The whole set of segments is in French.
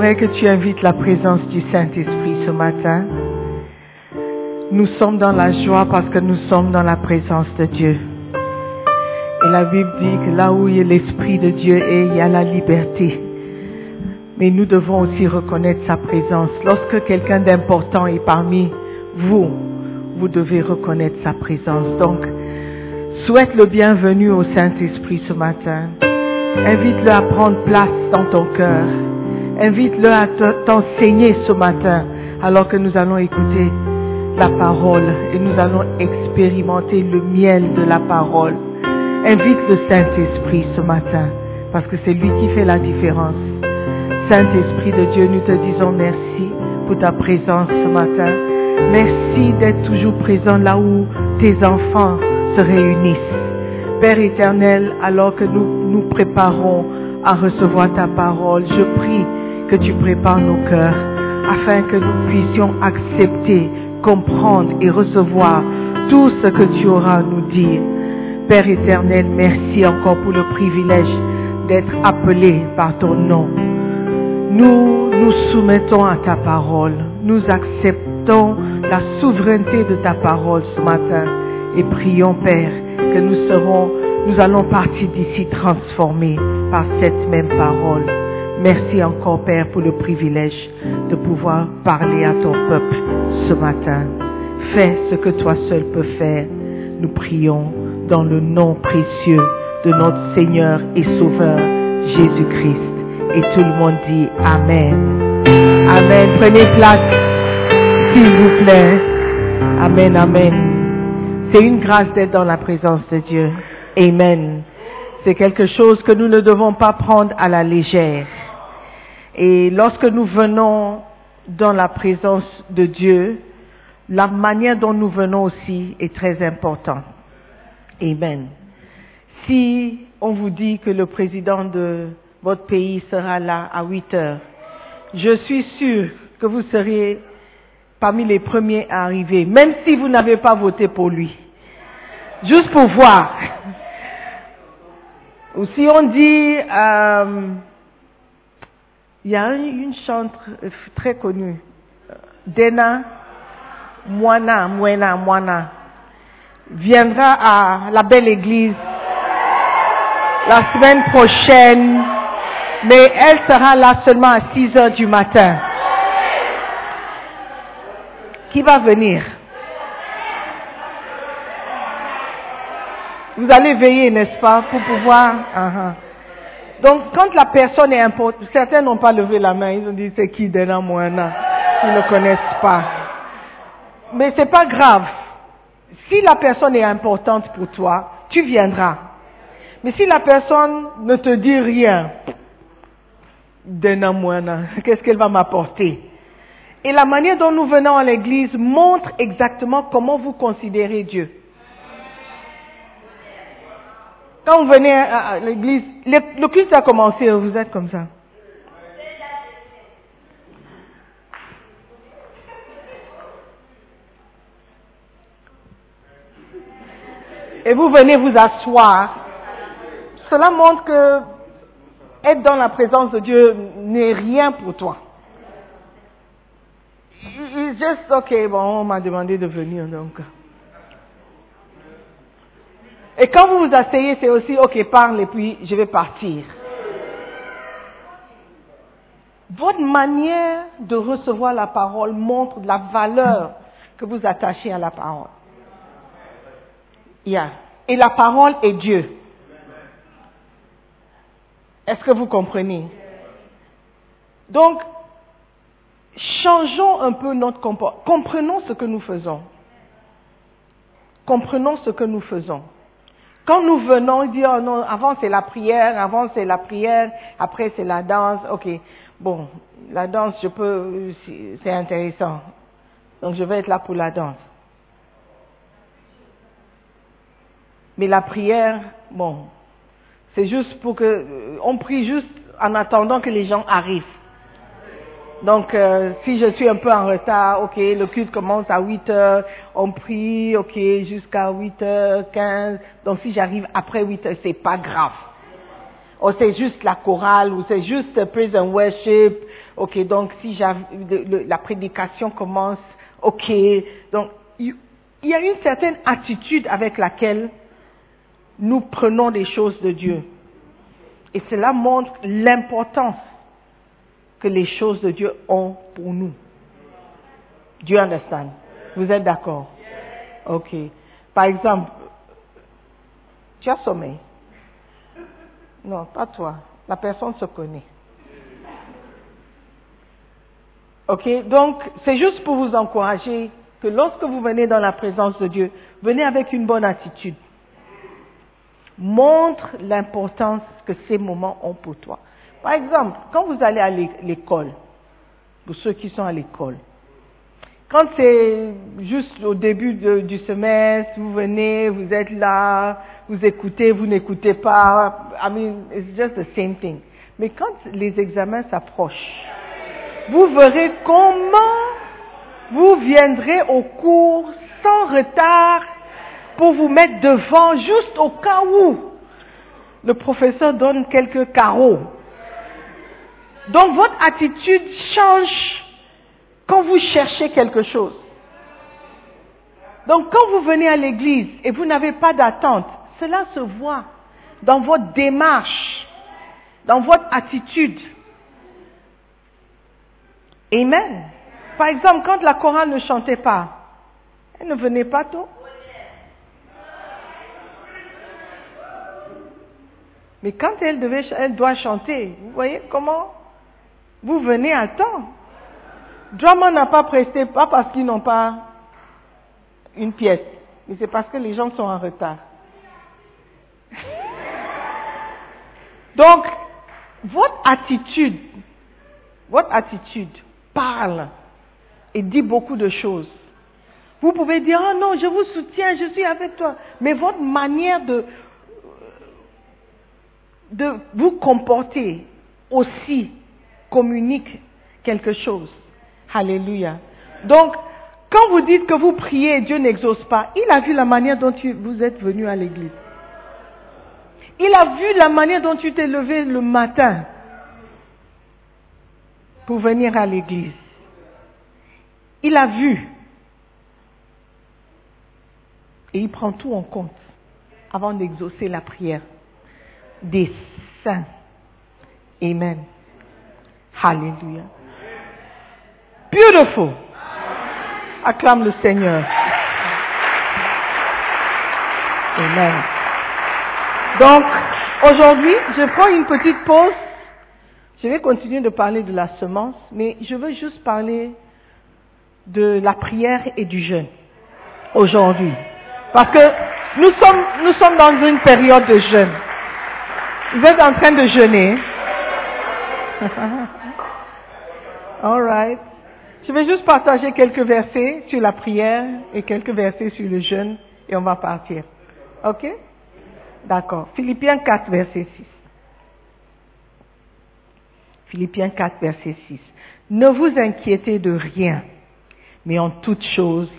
J'aimerais que tu invites la présence du Saint-Esprit ce matin. Nous sommes dans la joie parce que nous sommes dans la présence de Dieu. Et la Bible dit que là où l'Esprit de Dieu est, il y a la liberté. Mais nous devons aussi reconnaître sa présence. Lorsque quelqu'un d'important est parmi vous, vous devez reconnaître sa présence. Donc, souhaite le bienvenu au Saint-Esprit ce matin. Invite-le à prendre place dans ton cœur. Invite-le à t'enseigner ce matin alors que nous allons écouter la parole et nous allons expérimenter le miel de la parole. Invite le Saint-Esprit ce matin parce que c'est lui qui fait la différence. Saint-Esprit de Dieu, nous te disons merci pour ta présence ce matin. Merci d'être toujours présent là où tes enfants se réunissent. Père éternel, alors que nous nous préparons à recevoir ta parole, je prie que tu prépares nos cœurs afin que nous puissions accepter, comprendre et recevoir tout ce que tu auras à nous dire. Père éternel, merci encore pour le privilège d'être appelé par ton nom. Nous nous soumettons à ta parole. Nous acceptons la souveraineté de ta parole ce matin et prions, Père, que nous serons, nous allons partir d'ici transformés par cette même parole. Merci encore, Père, pour le privilège de pouvoir parler à ton peuple ce matin. Fais ce que toi seul peux faire. Nous prions dans le nom précieux de notre Seigneur et Sauveur Jésus-Christ. Et tout le monde dit Amen. Amen. Prenez place, s'il vous plaît. Amen, amen. C'est une grâce d'être dans la présence de Dieu. Amen. C'est quelque chose que nous ne devons pas prendre à la légère. Et lorsque nous venons dans la présence de Dieu, la manière dont nous venons aussi est très importante. Amen. Si on vous dit que le président de votre pays sera là à 8 heures, je suis sûr que vous seriez parmi les premiers à arriver, même si vous n'avez pas voté pour lui. Juste pour voir. Ou si on dit, euh, il y a une chante très connue, Dena Moana, Moana, Moana, viendra à la belle église la semaine prochaine, mais elle sera là seulement à 6 heures du matin. Qui va venir? Vous allez veiller, n'est-ce pas, pour pouvoir... Uh-huh. Donc, quand la personne est importante, certains n'ont pas levé la main, ils ont dit c'est qui Dena Moana Ils ne connaissent pas. Mais c'est pas grave. Si la personne est importante pour toi, tu viendras. Mais si la personne ne te dit rien, Dena Moana, qu'est-ce qu'elle va m'apporter? Et la manière dont nous venons à l'église montre exactement comment vous considérez Dieu. Quand vous venez à l'église, le, culte a commencé, vous êtes comme ça. Et vous venez vous asseoir. Cela montre que être dans la présence de Dieu n'est rien pour toi. It's just okay, bon, on m'a demandé de venir donc. Et quand vous vous asseyez, c'est aussi, ok, parle et puis je vais partir. Votre manière de recevoir la parole montre la valeur que vous attachez à la parole. Yeah. Et la parole est Dieu. Est-ce que vous comprenez? Donc, changeons un peu notre comportement. Comprenons ce que nous faisons. Comprenons ce que nous faisons. Quand nous venons, dire oh non, avant c'est la prière, avant c'est la prière, après c'est la danse. Ok, bon, la danse, je peux, c'est intéressant. Donc je vais être là pour la danse. Mais la prière, bon, c'est juste pour que, on prie juste en attendant que les gens arrivent. Donc, euh, si je suis un peu en retard, ok, le culte commence à 8 heures, on prie, ok, jusqu'à 8 heures 15. Donc, si j'arrive après 8 heures, c'est pas grave. Ou c'est juste la chorale, ou c'est juste praise and worship. Ok, donc si le- la prédication commence, ok. Donc, il y a une certaine attitude avec laquelle nous prenons des choses de Dieu. Et cela montre l'importance que les choses de Dieu ont pour nous. Do you understand? Vous êtes d'accord? Ok. Par exemple, tu as sommeil? Non, pas toi. La personne se connaît. Ok, donc c'est juste pour vous encourager que lorsque vous venez dans la présence de Dieu, venez avec une bonne attitude. Montre l'importance que ces moments ont pour toi. Par exemple, quand vous allez à l'é- l'école, pour ceux qui sont à l'école, quand c'est juste au début du semestre, vous venez, vous êtes là, vous écoutez, vous n'écoutez pas. I mean, it's just the same thing. Mais quand les examens s'approchent, vous verrez comment vous viendrez au cours sans retard pour vous mettre devant juste au cas où le professeur donne quelques carreaux. Donc votre attitude change quand vous cherchez quelque chose. Donc quand vous venez à l'église et vous n'avez pas d'attente, cela se voit dans votre démarche, dans votre attitude. Amen. Par exemple, quand la chorale ne chantait pas, elle ne venait pas tôt. Mais quand elle, devait, elle doit chanter, vous voyez comment vous venez à temps. Drama n'a pas presté, pas parce qu'ils n'ont pas une pièce, mais c'est parce que les gens sont en retard. Donc, votre attitude, votre attitude parle et dit beaucoup de choses. Vous pouvez dire, oh non, je vous soutiens, je suis avec toi. Mais votre manière de, de vous comporter aussi communique quelque chose. Alléluia. Donc, quand vous dites que vous priez et Dieu n'exauce pas, il a vu la manière dont vous êtes venu à l'église. Il a vu la manière dont tu t'es levé le matin pour venir à l'église. Il a vu. Et il prend tout en compte avant d'exaucer la prière des saints. Amen. Hallelujah. Beautiful. Acclame le Seigneur. Amen. Donc, aujourd'hui, je prends une petite pause. Je vais continuer de parler de la semence, mais je veux juste parler de la prière et du jeûne aujourd'hui. Parce que nous sommes, nous sommes dans une période de jeûne. Vous êtes en train de jeûner. All right. Je vais juste partager quelques versets sur la prière et quelques versets sur le jeûne et on va partir. OK? D'accord. Philippiens 4, verset 6. Philippiens 4, verset 6. Ne vous inquiétez de rien, mais en toute chose,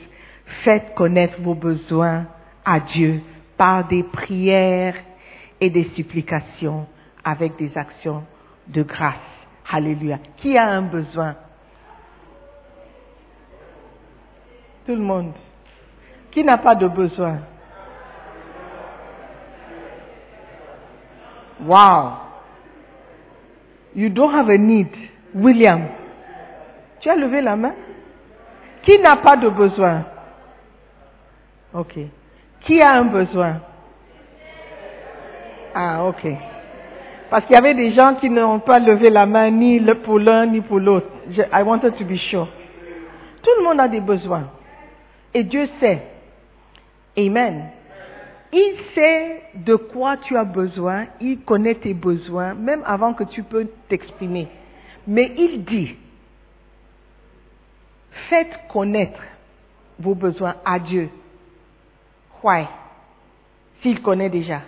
faites connaître vos besoins à Dieu par des prières et des supplications avec des actions de grâce. Alléluia. Qui a un besoin? Tout le monde. Qui n'a pas de besoin? Wow. You don't have a need. William. Tu as levé la main? Qui n'a pas de besoin? Ok. Qui a un besoin? Ah, ok. Parce qu'il y avait des gens qui n'ont pas levé la main ni pour l'un ni pour l'autre. I wanted to be sure. Tout le monde a des besoins. Et Dieu sait. Amen. Il sait de quoi tu as besoin, il connaît tes besoins, même avant que tu peux t'exprimer. Mais il dit, faites connaître vos besoins à Dieu. Why? S'il connaît déjà.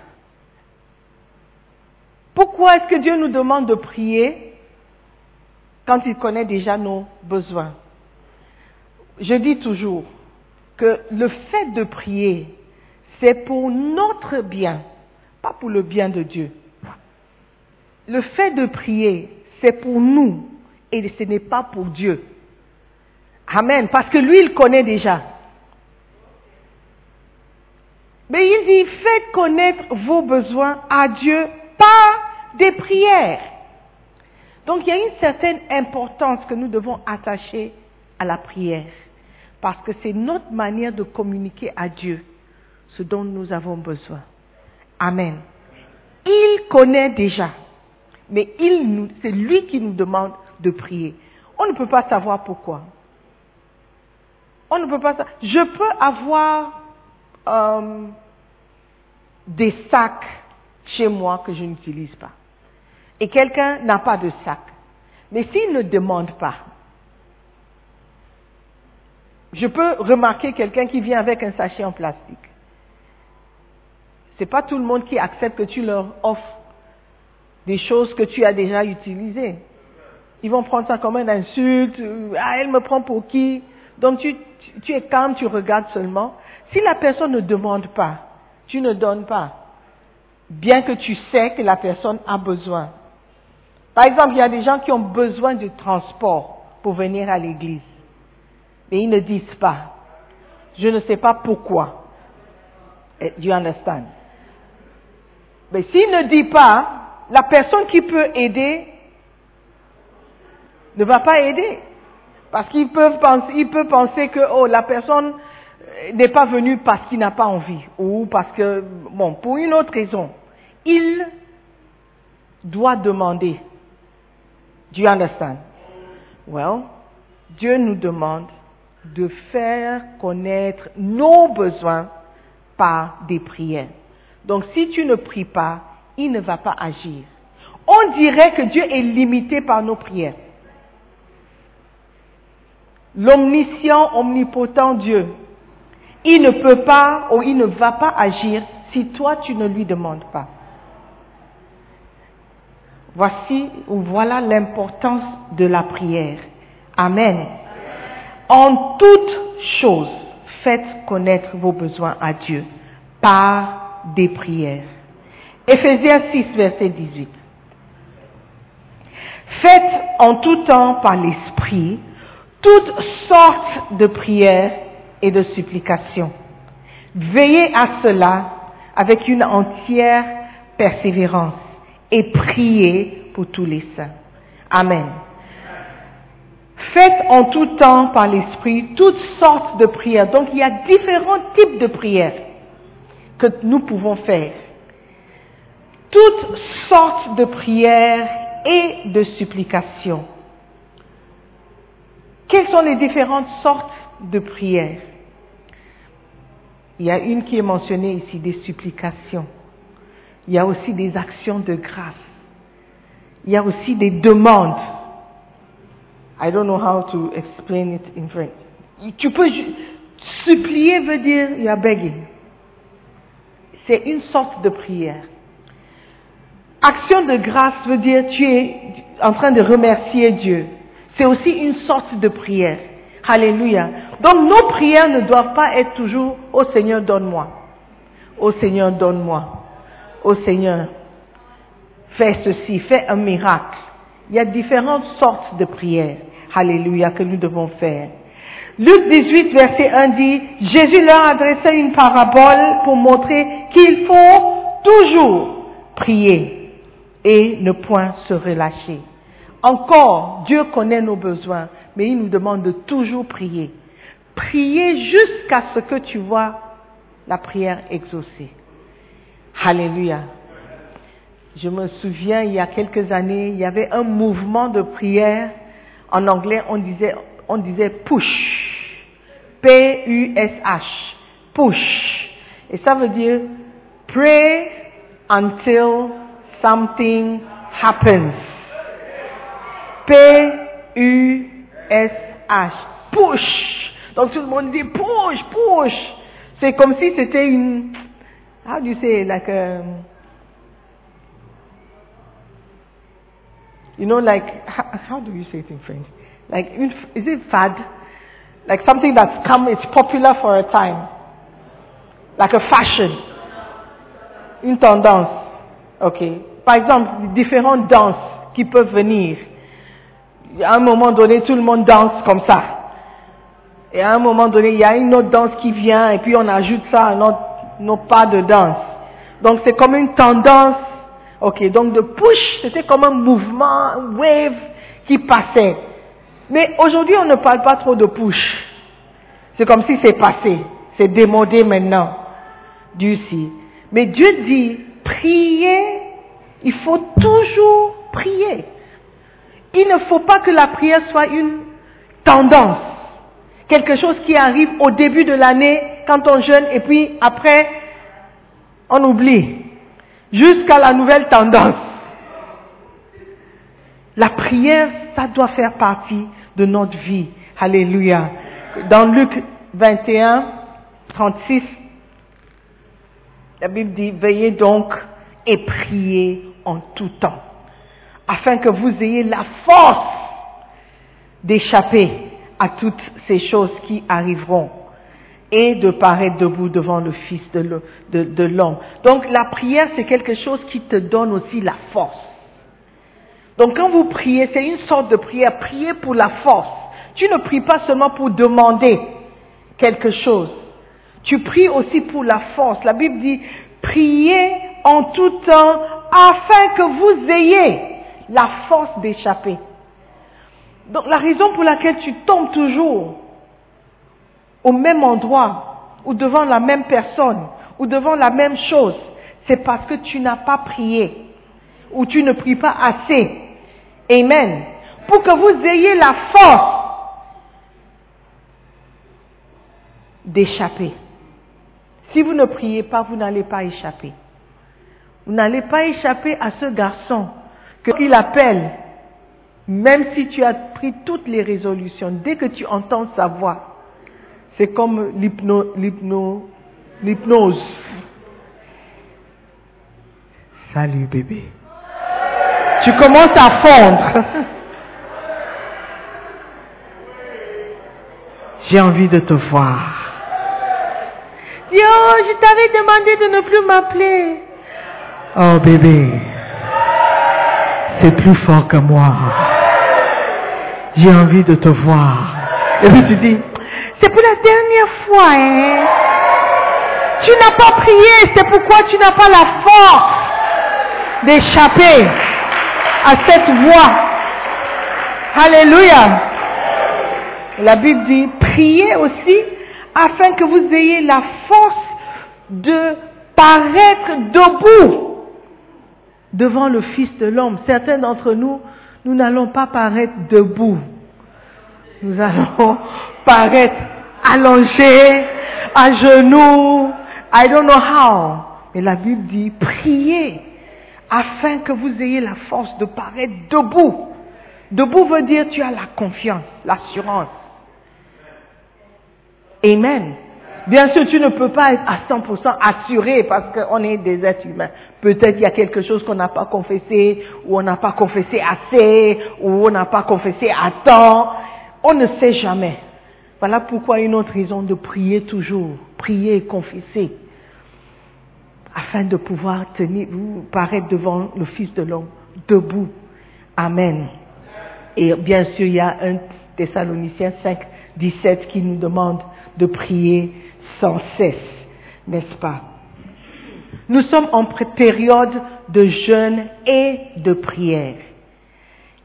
Pourquoi est-ce que Dieu nous demande de prier quand il connaît déjà nos besoins? Je dis toujours que le fait de prier, c'est pour notre bien, pas pour le bien de Dieu. Le fait de prier, c'est pour nous et ce n'est pas pour Dieu. Amen. Parce que lui, il connaît déjà. Mais il dit, faites connaître vos besoins à Dieu par des prières. Donc il y a une certaine importance que nous devons attacher à la prière. Parce que c'est notre manière de communiquer à Dieu ce dont nous avons besoin. Amen. Il connaît déjà. Mais c'est lui qui nous demande de prier. On ne peut pas savoir pourquoi. On ne peut pas savoir. Je peux avoir euh, des sacs chez moi que je n'utilise pas. Et quelqu'un n'a pas de sac. Mais s'il ne demande pas, je peux remarquer quelqu'un qui vient avec un sachet en plastique. C'est pas tout le monde qui accepte que tu leur offres des choses que tu as déjà utilisées. Ils vont prendre ça comme une insulte. Ah, elle me prend pour qui? Donc tu, tu es calme, tu regardes seulement. Si la personne ne demande pas, tu ne donnes pas. Bien que tu sais que la personne a besoin. Par exemple, il y a des gens qui ont besoin de transport pour venir à l'église. Mais ils ne disent pas. Je ne sais pas pourquoi. Do you understand? Mais s'il ne dit pas, la personne qui peut aider ne va pas aider. Parce qu'il peut penser, il peut penser que oh, la personne n'est pas venue parce qu'il n'a pas envie ou parce que, bon, pour une autre raison. Il doit demander. Do you understand? Well, Dieu nous demande de faire connaître nos besoins par des prières. Donc si tu ne pries pas, il ne va pas agir. On dirait que Dieu est limité par nos prières. L'omniscient, omnipotent Dieu, il ne peut pas ou il ne va pas agir si toi tu ne lui demandes pas. Voici ou voilà l'importance de la prière. Amen. En toute chose, faites connaître vos besoins à Dieu par des prières. Éphésiens 6, verset 18. Faites en tout temps par l'Esprit toutes sortes de prières et de supplications. Veillez à cela avec une entière persévérance et priez pour tous les saints. Amen. Faites en tout temps par l'Esprit toutes sortes de prières. Donc il y a différents types de prières que nous pouvons faire. Toutes sortes de prières et de supplications. Quelles sont les différentes sortes de prières? Il y a une qui est mentionnée ici, des supplications. Il y a aussi des actions de grâce. Il y a aussi des demandes. I don't know how to explain it in French. Tu peux supplier veut dire you are begging. C'est une sorte de prière. Action de grâce veut dire tu es en train de remercier Dieu. C'est aussi une sorte de prière. Alléluia. Donc nos prières ne doivent pas être toujours Ô Seigneur, donne-moi. Ô Seigneur, donne-moi. Ô Seigneur, fais ceci, fais un miracle. Il y a différentes sortes de prières. Alléluia, que nous devons faire. Luc 18, verset 1 dit, Jésus leur adressait une parabole pour montrer qu'il faut toujours prier et ne point se relâcher. Encore, Dieu connaît nos besoins, mais il nous demande de toujours prier. Prier jusqu'à ce que tu vois la prière exaucée. Alléluia. Je me souviens, il y a quelques années, il y avait un mouvement de prière. En anglais, on disait, on disait push. P-U-S-H. Push. Et ça veut dire pray until something happens. P-U-S-H. Push. Donc tout le monde dit push, push. C'est comme si c'était une, how do you say, like a, You know, like, how, how do you say it in French? Like, is it fad? Like something that's come, it's popular for a time. Like a fashion. Une tendance. OK. Par exemple, différentes danses qui peuvent venir. À un moment donné, tout le monde danse comme ça. Et à un moment donné, il y a une autre danse qui vient et puis on ajoute ça à notre, nos pas de danse. Donc c'est comme une tendance. Ok, donc de push, c'était comme un mouvement, un wave qui passait. Mais aujourd'hui, on ne parle pas trop de push. C'est comme si c'est passé. C'est démodé maintenant. Dieu si. Mais Dieu dit, priez, il faut toujours prier. Il ne faut pas que la prière soit une tendance. Quelque chose qui arrive au début de l'année quand on jeûne et puis après, on oublie. Jusqu'à la nouvelle tendance. La prière, ça doit faire partie de notre vie. Alléluia. Dans Luc 21, 36, la Bible dit, veillez donc et priez en tout temps, afin que vous ayez la force d'échapper à toutes ces choses qui arriveront et de paraître debout devant le Fils de l'homme. Donc la prière, c'est quelque chose qui te donne aussi la force. Donc quand vous priez, c'est une sorte de prière. Priez pour la force. Tu ne pries pas seulement pour demander quelque chose. Tu pries aussi pour la force. La Bible dit, priez en tout temps afin que vous ayez la force d'échapper. Donc la raison pour laquelle tu tombes toujours au même endroit ou devant la même personne ou devant la même chose, c'est parce que tu n'as pas prié ou tu ne pries pas assez. Amen. Pour que vous ayez la force d'échapper. Si vous ne priez pas, vous n'allez pas échapper. Vous n'allez pas échapper à ce garçon qu'il appelle, même si tu as pris toutes les résolutions, dès que tu entends sa voix, c'est comme l'hypnose. Salut bébé. Tu commences à fondre. J'ai envie de te voir. Oh, je t'avais demandé de ne plus m'appeler. Oh bébé, c'est plus fort que moi. J'ai envie de te voir. Et puis tu dis, c'est pour la dernière fois, hein. Tu n'as pas prié, c'est pourquoi tu n'as pas la force d'échapper à cette voix. Alléluia. La Bible dit, priez aussi afin que vous ayez la force de paraître debout devant le Fils de l'homme. Certains d'entre nous, nous n'allons pas paraître debout. Nous allons paraître allongés, à genoux. I don't know how. Mais la Bible dit, priez afin que vous ayez la force de paraître debout. Debout veut dire tu as la confiance, l'assurance. Amen. Bien sûr, tu ne peux pas être à 100% assuré parce qu'on est des êtres humains. Peut-être il y a quelque chose qu'on n'a pas confessé, ou on n'a pas confessé assez, ou on n'a pas confessé à temps. On ne sait jamais. Voilà pourquoi une autre raison de prier toujours, prier et confesser, afin de pouvoir tenir, vous paraître devant le Fils de l'homme, debout. Amen. Et bien sûr, il y a un Thessaloniciens 5, 17 qui nous demande de prier sans cesse, n'est-ce pas? Nous sommes en période de jeûne et de prière.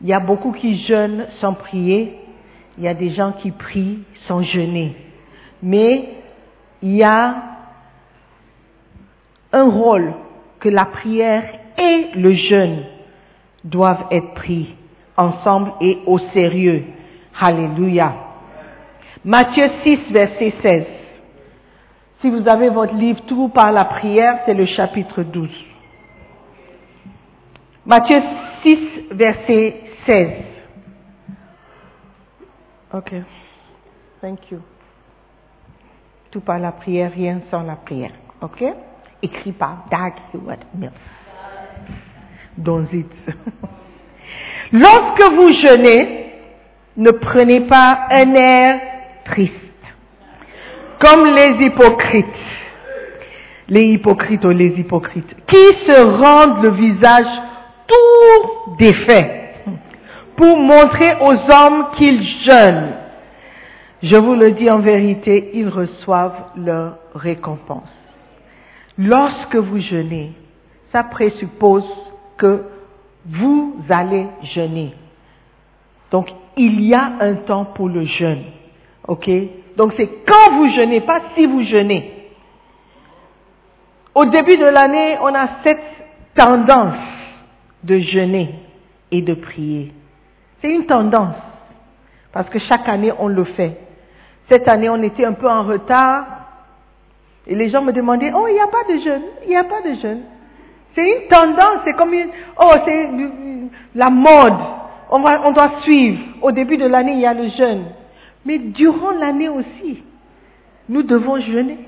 Il y a beaucoup qui jeûnent sans prier, il y a des gens qui prient sans jeûner. Mais il y a un rôle que la prière et le jeûne doivent être pris ensemble et au sérieux. Alléluia. Matthieu 6, verset 16. Si vous avez votre livre Tout par la prière, c'est le chapitre 12. Matthieu 6, verset 16. Ok. Thank you. Tout par la prière, rien sans la prière. Ok? Écrit par Dag Heward. Don't it. Lorsque vous jeûnez, ne prenez pas un air triste, comme les hypocrites, les hypocrites ou les hypocrites, qui se rendent le visage tout défait pour montrer aux hommes qu'ils jeûnent. Je vous le dis en vérité, ils reçoivent leur récompense. Lorsque vous jeûnez, ça présuppose que vous allez jeûner. Donc, il y a un temps pour le jeûne. OK? Donc, c'est quand vous jeûnez, pas si vous jeûnez. Au début de l'année, on a cette tendance de jeûner et de prier. C'est une tendance. Parce que chaque année, on le fait. Cette année, on était un peu en retard. Et les gens me demandaient, oh, il n'y a pas de jeûne, il n'y a pas de jeûne. C'est une tendance, c'est comme une, oh, c'est la mode. On, on doit suivre. Au début de l'année, il y a le jeûne. Mais durant l'année aussi, nous devons jeûner.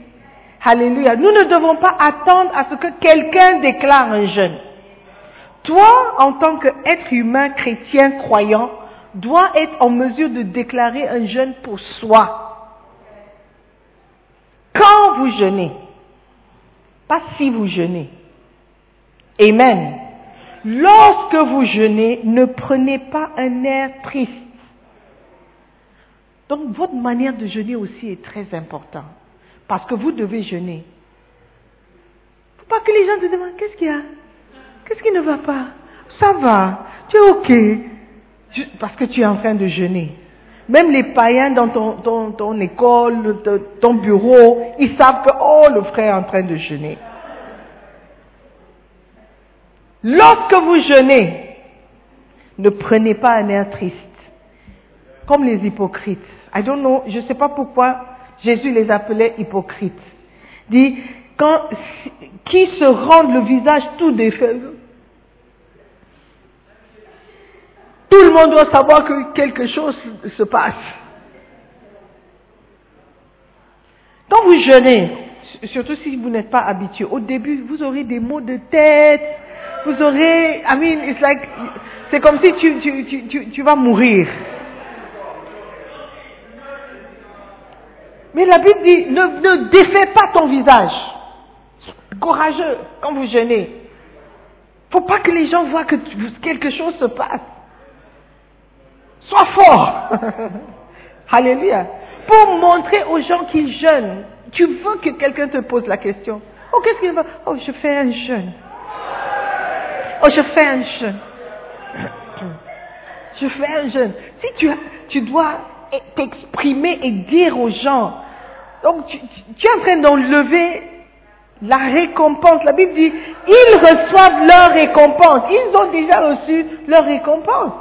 Alléluia. Nous ne devons pas attendre à ce que quelqu'un déclare un jeûne. Toi, en tant qu'être humain, chrétien, croyant, dois être en mesure de déclarer un jeûne pour soi. Quand vous jeûnez, pas si vous jeûnez. Amen. Lorsque vous jeûnez, ne prenez pas un air triste. Donc votre manière de jeûner aussi est très importante. Parce que vous devez jeûner. Faut pas que les gens te demandent qu'est-ce qu'il y a? Qu'est-ce qui ne va pas? Ça va. Tu es OK. Parce que tu es en train de jeûner. Même les païens dans ton, école, ton bureau, ils savent que, oh, le frère est en train de jeûner. Lorsque vous jeûnez, ne prenez pas un air triste, comme les hypocrites. I don't know, je ne sais pas pourquoi Jésus les appelait hypocrites. Dit, quand, qui se rendent le visage tout défait. Tout le monde doit savoir que quelque chose se passe. Quand vous jeûnez, surtout si vous n'êtes pas habitué, au début, vous aurez des maux de tête, vous aurez, I mean, it's like, c'est comme si tu, tu, tu, tu, vas mourir. Mais la Bible dit, ne, ne défais pas ton visage. Courageux quand vous jeûnez. Faut pas que les gens voient que quelque chose se passe. Sois fort. Alléluia. Pour montrer aux gens qu'ils jeûnent. Tu veux que quelqu'un te pose la question. Oh, qu'est-ce qu'il va? Oh, je fais un jeûne. Oh, je fais un jeûne. Je fais un jeûne. Si tu, tu dois t'exprimer et dire aux gens, donc tu, tu es en train d'enlever la récompense. La Bible dit, ils reçoivent leur récompense. Ils ont déjà reçu leur récompense.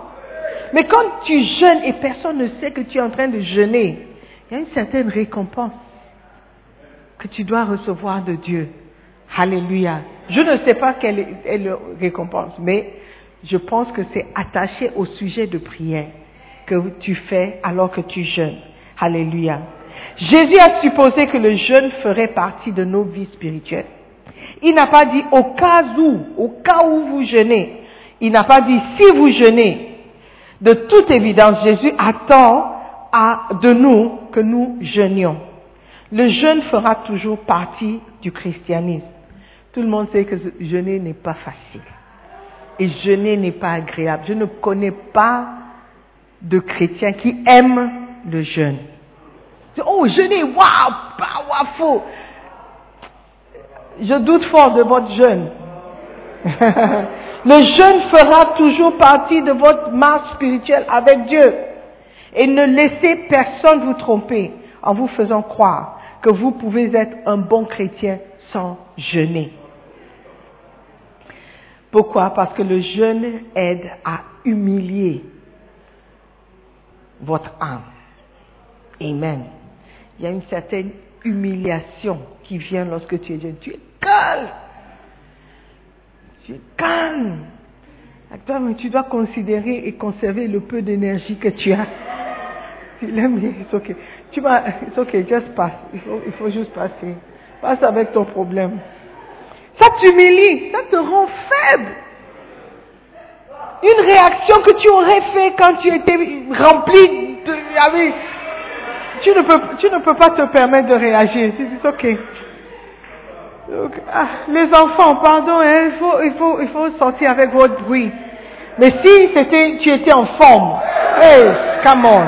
Mais quand tu jeûnes et personne ne sait que tu es en train de jeûner, il y a une certaine récompense que tu dois recevoir de Dieu. Alléluia. Je ne sais pas quelle est la récompense, mais je pense que c'est attaché au sujet de prière que tu fais alors que tu jeûnes. Alléluia. Jésus a supposé que le jeûne ferait partie de nos vies spirituelles. Il n'a pas dit au cas où, au cas où vous jeûnez. Il n'a pas dit si vous jeûnez. De toute évidence, Jésus attend de nous que nous jeûnions. Le jeûne fera toujours partie du christianisme. Tout le monde sait que jeûner n'est pas facile. Et jeûner n'est pas agréable. Je ne connais pas de chrétiens qui aiment le jeûne. Oh, jeûner, waouh, powerful. Je doute fort de votre jeûne. Le jeûne fera toujours partie de votre marche spirituelle avec Dieu. Et ne laissez personne vous tromper en vous faisant croire que vous pouvez être un bon chrétien sans jeûner. Pourquoi? Parce que le jeûne aide à humilier votre âme. Amen. Il y a une certaine humiliation qui vient lorsque tu es jeune. Tu es calme. Tu es calme. tu dois considérer et conserver le peu d'énergie que tu as. Tu l'aimes bien, c'est ok. Tu vas, c'est ok, juste passe. Il faut, il faut juste passer. Passe avec ton problème. Ça t'humilie, ça te rend faible. une réaction que tu aurais fait quand tu étais rempli de... avec- Tu ne peux, tu ne peux pas te permettre de réagir. C'est ok. Donc, ah, les enfants, pardon, hein, il, faut, il, faut, il faut sortir avec votre bruit. Mais si c'était, tu étais en forme, hey, come on.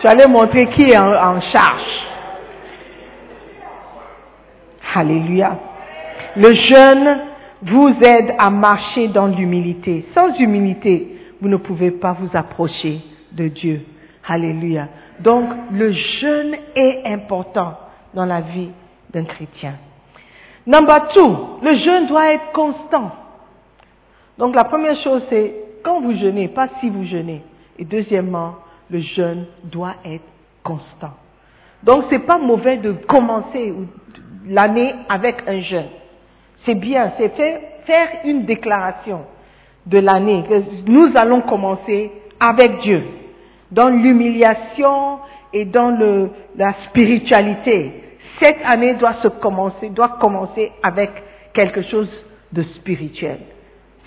Tu allais montrer qui est en, en charge. Alléluia. Le jeûne vous aide à marcher dans l'humilité. Sans humilité, vous ne pouvez pas vous approcher de Dieu. Alléluia. Donc, le jeûne est important dans la vie d'un chrétien. Number two, le jeûne doit être constant. Donc, la première chose, c'est quand vous jeûnez, pas si vous jeûnez. Et deuxièmement, le jeûne doit être constant. Donc, c'est pas mauvais de commencer l'année avec un jeûne. C'est bien, c'est faire, une déclaration de l'année. Nous allons commencer avec Dieu, dans l'humiliation et dans la spiritualité. Cette année doit se commencer, doit commencer avec quelque chose de spirituel.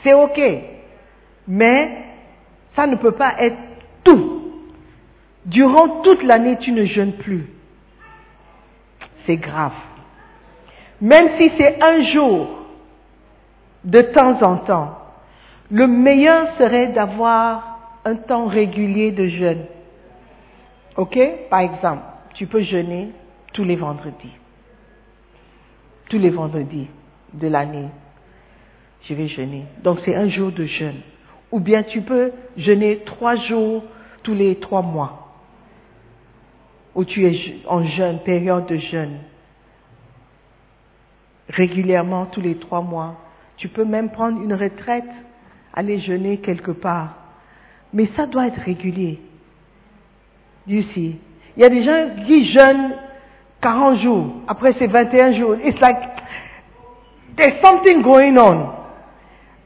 C'est ok, mais ça ne peut pas être tout. Durant toute l'année, tu ne jeûnes plus. C'est grave. Même si c'est un jour, de temps en temps, le meilleur serait d'avoir un temps régulier de jeûne. Ok? Par exemple, tu peux jeûner tous les vendredis. Tous les vendredis de l'année, je vais jeûner. Donc c'est un jour de jeûne. Ou bien tu peux jeûner trois jours tous les trois mois. Où tu es en jeûne, période de jeûne régulièrement tous les trois mois. Tu peux même prendre une retraite, aller jeûner quelque part. Mais ça doit être régulier. See. Il y a des gens qui jeûnent 40 jours, après c'est 21 jours. It's like, there's something going on.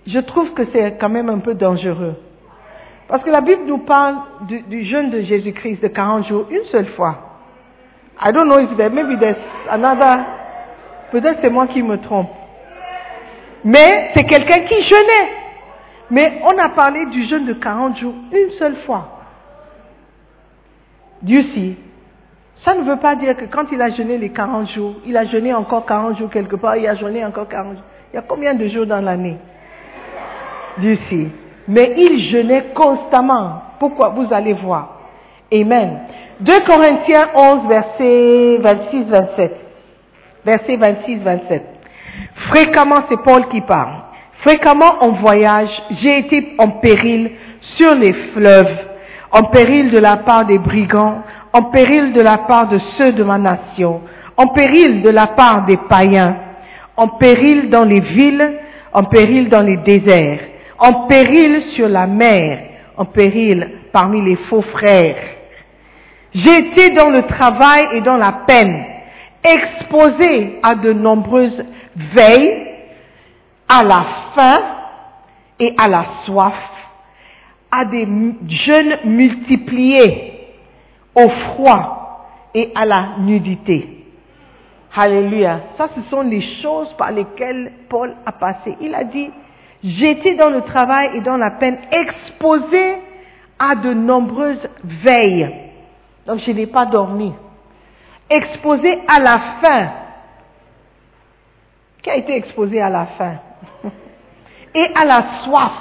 Je trouve que c'est quand même un peu dangereux. Parce que la Bible nous parle du, jeûne de Jésus-Christ de 40 jours une seule fois. I don't know if there, maybe there's another Peut-être c'est moi qui me trompe. Mais c'est quelqu'un qui jeûnait. Mais on a parlé du jeûne de 40 jours une seule fois. Dieu si. Ça ne veut pas dire que quand il a jeûné les 40 jours, il a jeûné encore 40 jours quelque part, il a jeûné encore 40 jours. Il y a combien de jours dans l'année Dieu si. Mais il jeûnait constamment. Pourquoi? Vous allez voir. Amen. 2 Corinthiens 11, verset 26-27 verset 26-27. Fréquemment, c'est Paul qui parle. Fréquemment en voyage, j'ai été en péril sur les fleuves, en péril de la part des brigands, en péril de la part de ceux de ma nation, en péril de la part des païens, en péril dans les villes, en péril dans les déserts, en péril sur la mer, en péril parmi les faux frères. J'ai été dans le travail et dans la peine, exposé à de nombreuses veilles, à la faim et à la soif, à des jeûnes multipliés, au froid et à la nudité. Alléluia. Ça, ce sont les choses par lesquelles Paul a passé. Il a dit, j'étais dans le travail et dans la peine, exposé à de nombreuses veilles. Donc, je n'ai pas dormi exposé à la faim. Qui a été exposé à la faim? Et à la soif.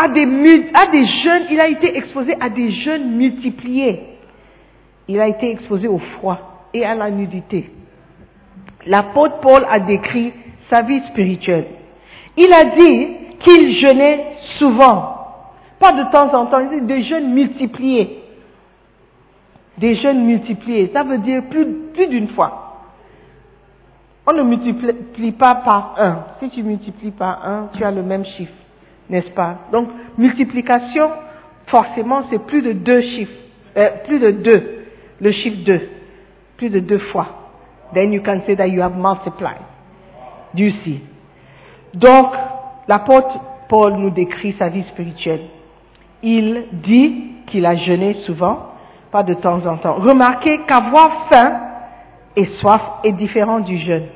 À des, jeûnes, il a été exposé à des jeûnes multipliés. Il a été exposé au froid et à la nudité. L'apôtre Paul a décrit sa vie spirituelle. Il a dit qu'il jeûnait souvent. Pas de temps en temps, il dit des jeûnes multipliés des jeûnes multipliés. Ça veut dire plus d'une fois. On ne multiplie pas par un. Si tu multiplies par un, tu as le même chiffre, n'est-ce pas? Donc, multiplication, forcément, c'est plus de deux chiffres, euh, plus de deux, le chiffre deux, plus de deux fois. Then you can say that you have multiplied. Do you see Donc, l'apôtre Paul nous décrit sa vie spirituelle. Il dit qu'il a jeûné souvent, pas de temps en temps. Remarquez qu'avoir faim et soif est différent du jeûne.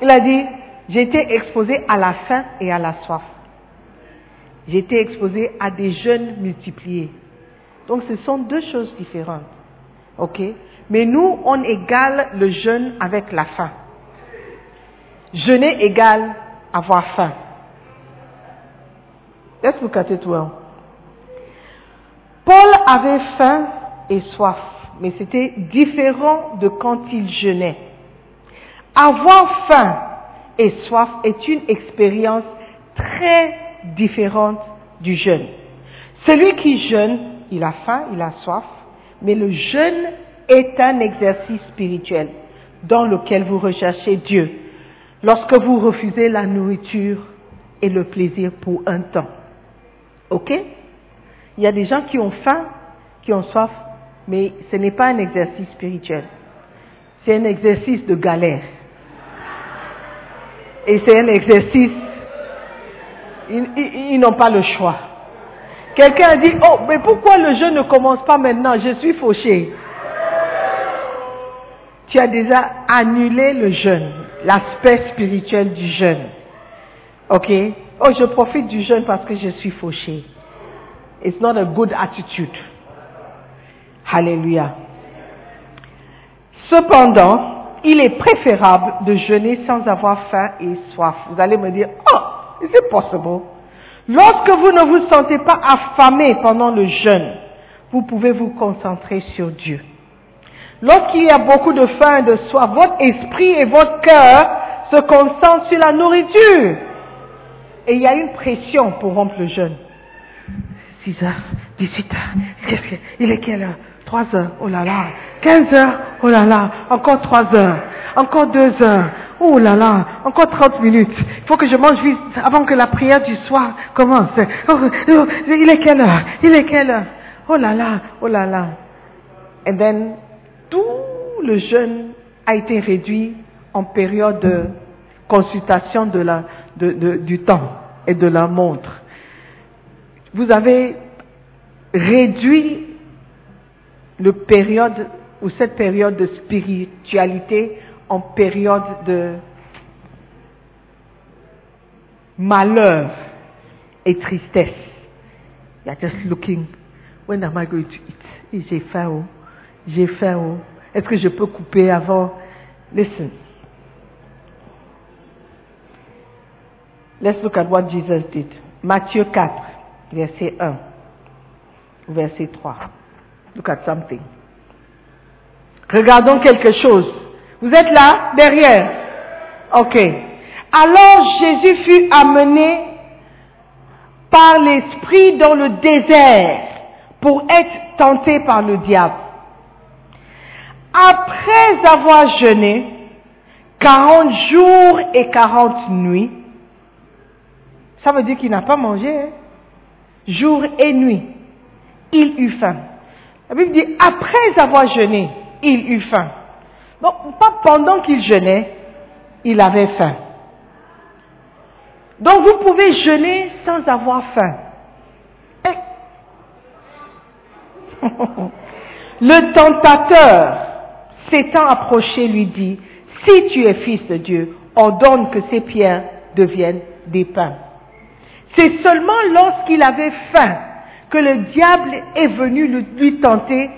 Il a dit, j'ai été exposé à la faim et à la soif. J'ai été exposé à des jeûnes multipliés. Donc ce sont deux choses différentes. OK? Mais nous, on égale le jeûne avec la faim. Jeûner égale avoir faim. Let's look at it well. Paul avait faim et soif, mais c'était différent de quand il jeûnait. Avoir faim et soif est une expérience très différente du jeûne. Celui qui jeûne, il a faim, il a soif, mais le jeûne est un exercice spirituel dans lequel vous recherchez Dieu lorsque vous refusez la nourriture et le plaisir pour un temps. OK? Il y a des gens qui ont faim, qui ont soif, mais ce n'est pas un exercice spirituel. C'est un exercice de galère. Et c'est un exercice, ils, n'ont pas le choix. Quelqu'un a dit, oh, mais pourquoi le jeûne ne commence pas maintenant? Je suis fauché. Tu as déjà annulé le jeûne, l'aspect spirituel du jeûne. Ok? Oh, je profite du jeûne parce que je suis fauché. It's not a good attitude. Alléluia. Cependant, il est préférable de jeûner sans avoir faim et soif. Vous allez me dire, oh, it possible? Lorsque vous ne vous sentez pas affamé pendant le jeûne, vous pouvez vous concentrer sur Dieu. Lorsqu'il y a beaucoup de faim et de soif, votre esprit et votre cœur se concentrent sur la nourriture. Et il y a une pression pour rompre le jeûne. 6 heures, 18 heures, il est quelle heure? 3 heures, oh là là. 15 heures, oh là là. Encore 3 heures, encore 2 heures, oh là là. Encore 30 minutes. Il faut que je mange vite avant que la prière du soir commence. Oh, oh, il est quelle heure? Il est quelle heure? Oh là là, oh là là. Et then, tout le jeûne a été réduit en période de consultation de la, du temps et de la montre. Vous avez réduit le période ou cette période de spiritualité en période de malheur et tristesse. You are just looking, when am I going to eat? J'ai faim, oh. J'ai faim, oh. Est-ce que je peux couper avant? Listen. Let's look at what Jesus did. Matthieu 4, verset 1, verset 3. Look at something. Regardons quelque chose. Vous êtes là, derrière? Ok. Alors Jésus fut amené par l'Esprit dans le désert pour être tenté par le diable. Après avoir jeûné 40 jours et 40 nuits, ça veut dire qu'il n'a pas mangé, hein? jour et nuit, il eut faim. La Bible dit, après avoir jeûné, il eut faim. Donc, pas pendant qu'il jeûnait, il avait faim. Donc, vous pouvez jeûner sans avoir faim. Le tentateur, s'étant approché, lui dit, si tu es fils de Dieu, ordonne que ces pierres deviennent des pains. C'est seulement lorsqu'il avait faim que le diable est venu lui tenter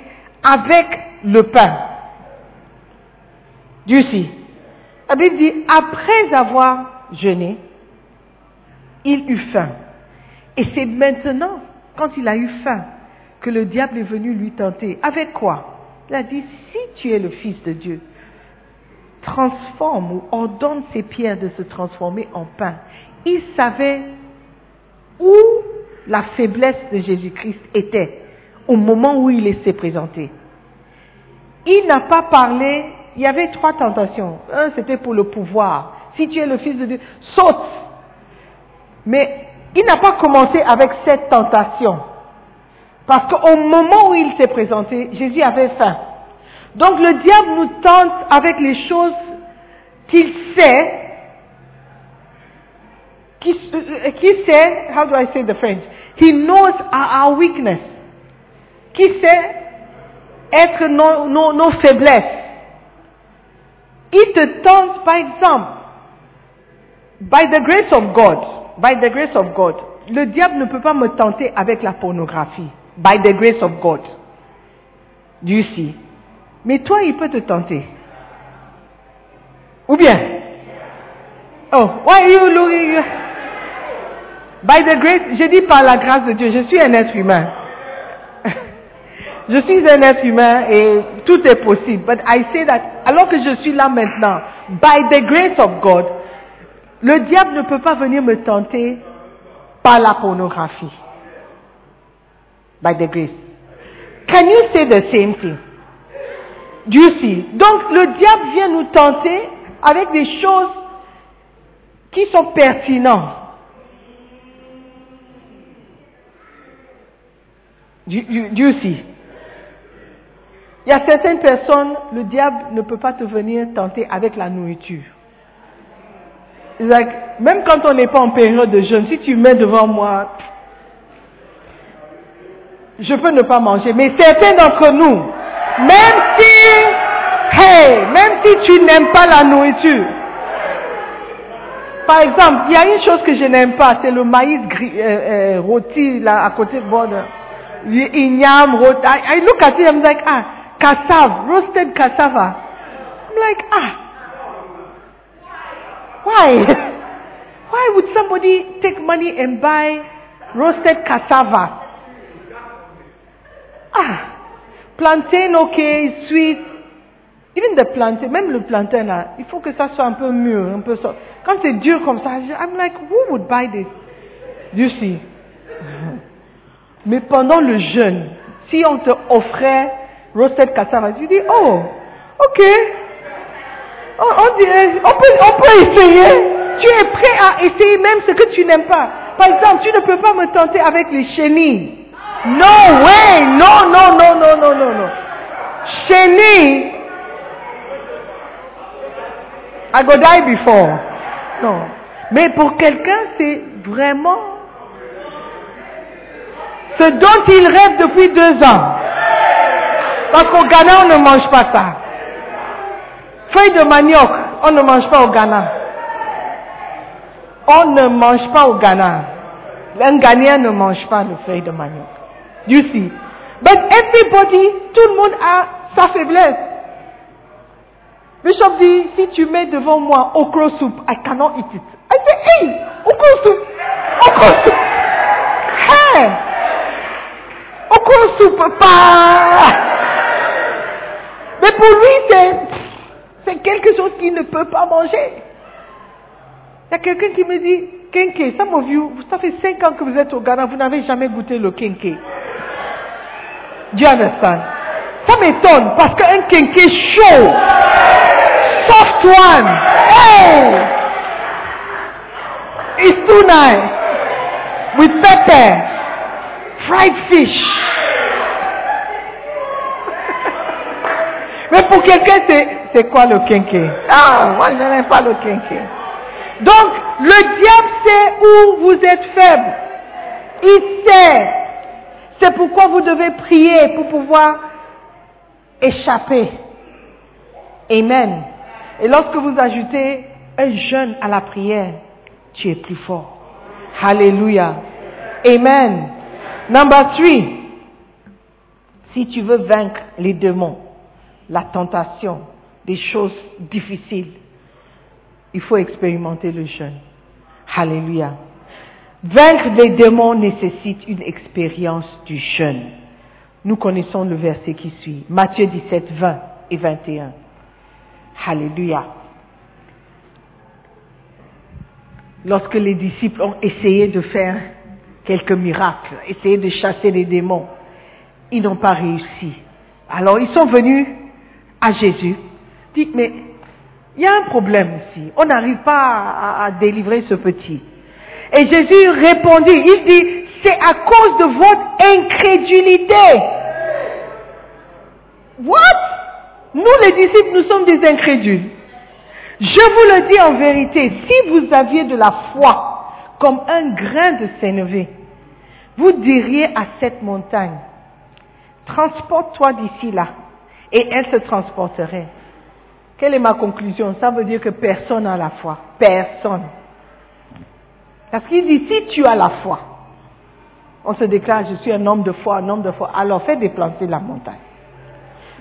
avec le pain. Dieu si. La Bible dit, après avoir jeûné, il eut faim. Et c'est maintenant, quand il a eu faim, que le diable est venu lui tenter. Avec quoi? Il a dit, si tu es le Fils de Dieu, transforme ou ordonne ces pierres de se transformer en pain. Il savait où la faiblesse de Jésus-Christ était au moment où il s'est présenté. Il n'a pas parlé, il y avait trois tentations. Un, c'était pour le pouvoir. Si tu es le Fils de Dieu, saute. Mais il n'a pas commencé avec cette tentation. Parce qu'au moment où il s'est présenté, Jésus avait faim. Donc le diable nous tente avec les choses qu'il sait, qui, qui sait, how do I say the French? He knows our, weakness. Qui sait être nos faiblesses. Il te tente, par exemple, By the grace of God, by the grace of God, le diable ne peut pas me tenter avec la pornographie. By the grace of God. Do you see? Mais toi, il peut te tenter. Ou bien? Oh, why are you looking? By the grace, je dis par la grâce de Dieu, je suis un être humain. je suis un être humain et tout est possible. But I say that, alors que je suis là maintenant, by the grace of God, le diable ne peut pas venir me tenter par la pornographie. By the grace. Can you say the same thing? Do you see? Donc le diable vient nous tenter avec des choses qui sont pertinentes. Do you? Il y a certaines personnes, le diable ne peut pas te venir tenter avec la nourriture. Même quand on n'est pas en période de jeûne, si tu mets devant moi, je peux ne pas manger. Mais certains d'entre nous, même si, hey, même si tu n'aimes pas la nourriture, par exemple, il y a une chose que je n'aime pas, c'est le maïs euh, euh, rôti là à côté de bord. Igname, rôti. I, I look at it, I'm like, ah, cassava, roasted cassava. I'm like, ah, why? Why would somebody take money and buy roasted cassava? Ah, plantain, ok, sweet. Even the plantain, même le plantain là, il faut que ça soit un peu mûr, un peu Quand c'est dur comme ça, I'm like, who would buy this? You see? Mais pendant le jeûne, si on te offrait roasted cassava, tu dis, oh, ok, on, dirait, on peut, on peut essayer. Tu es prêt à essayer même ce que tu n'aimes pas. Par exemple, tu ne peux pas me tenter avec les chenilles. No way, no, no, no, no, no, no, no. Chenilles, I go die before. Non. Mais pour quelqu'un, c'est vraiment ce dont il rêve depuis deux ans. Parce qu'au Ghana, on ne mange pas ça. Feuille de manioc, on ne mange pas au Ghana. On ne mange pas au Ghana. Un Ghanéen ne mange pas de feuille de manioc. You see. But everybody, tout le monde a sa faiblesse. Bishop dit, si tu mets devant moi okra soup, I cannot eat it. I say, hey, okra soup, okra soup. Hey, okra soup, pas? Mais pour lui, c'est, quelque chose qu'il ne peut pas manger. Il y a quelqu'un qui me dit, kenke, some of you, ça fait cinq ans que vous êtes au Ghana, vous n'avez jamais goûté le kenke. You understand? Ça m'étonne parce qu'un kenke chaud, soft one, hey, it's too nice. With pepper, fried fish. Mais pour quelqu'un, c'est, quoi le kenke? Ah, moi je n'aime pas le kenke. Donc, le diable sait où vous êtes faible. Il sait. C'est pourquoi vous devez prier pour pouvoir échapper. Amen. Et lorsque vous ajoutez un jeûne à la prière, tu es plus fort. Hallelujah. Amen. Number three. Si tu veux vaincre les démons, la tentation, des choses difficiles, il faut expérimenter le jeûne. Alléluia. Vaincre les démons nécessite une expérience du jeûne. Nous connaissons le verset qui suit. Matthieu 17, 20 et 21. Alléluia. Lorsque les disciples ont essayé de faire quelques miracles, essayé de chasser les démons, ils n'ont pas réussi. Alors ils sont venus à Jésus, dit, mais il y a un problème ici. On n'arrive pas à, à délivrer ce petit. Et Jésus répondit, il dit, c'est à cause de votre incrédulité. What? Nous les disciples, nous sommes des incrédules. Je vous le dis en vérité, si vous aviez de la foi comme un grain de sénévé, vous diriez à cette montagne, transporte-toi d'ici là, et elle se transporterait. Quelle est ma conclusion? Ça veut dire que personne n'a la foi. Personne. Parce qu'il dit, si tu as la foi, on se déclare, je suis un homme de foi, un homme de foi, alors fais déplacer la montagne.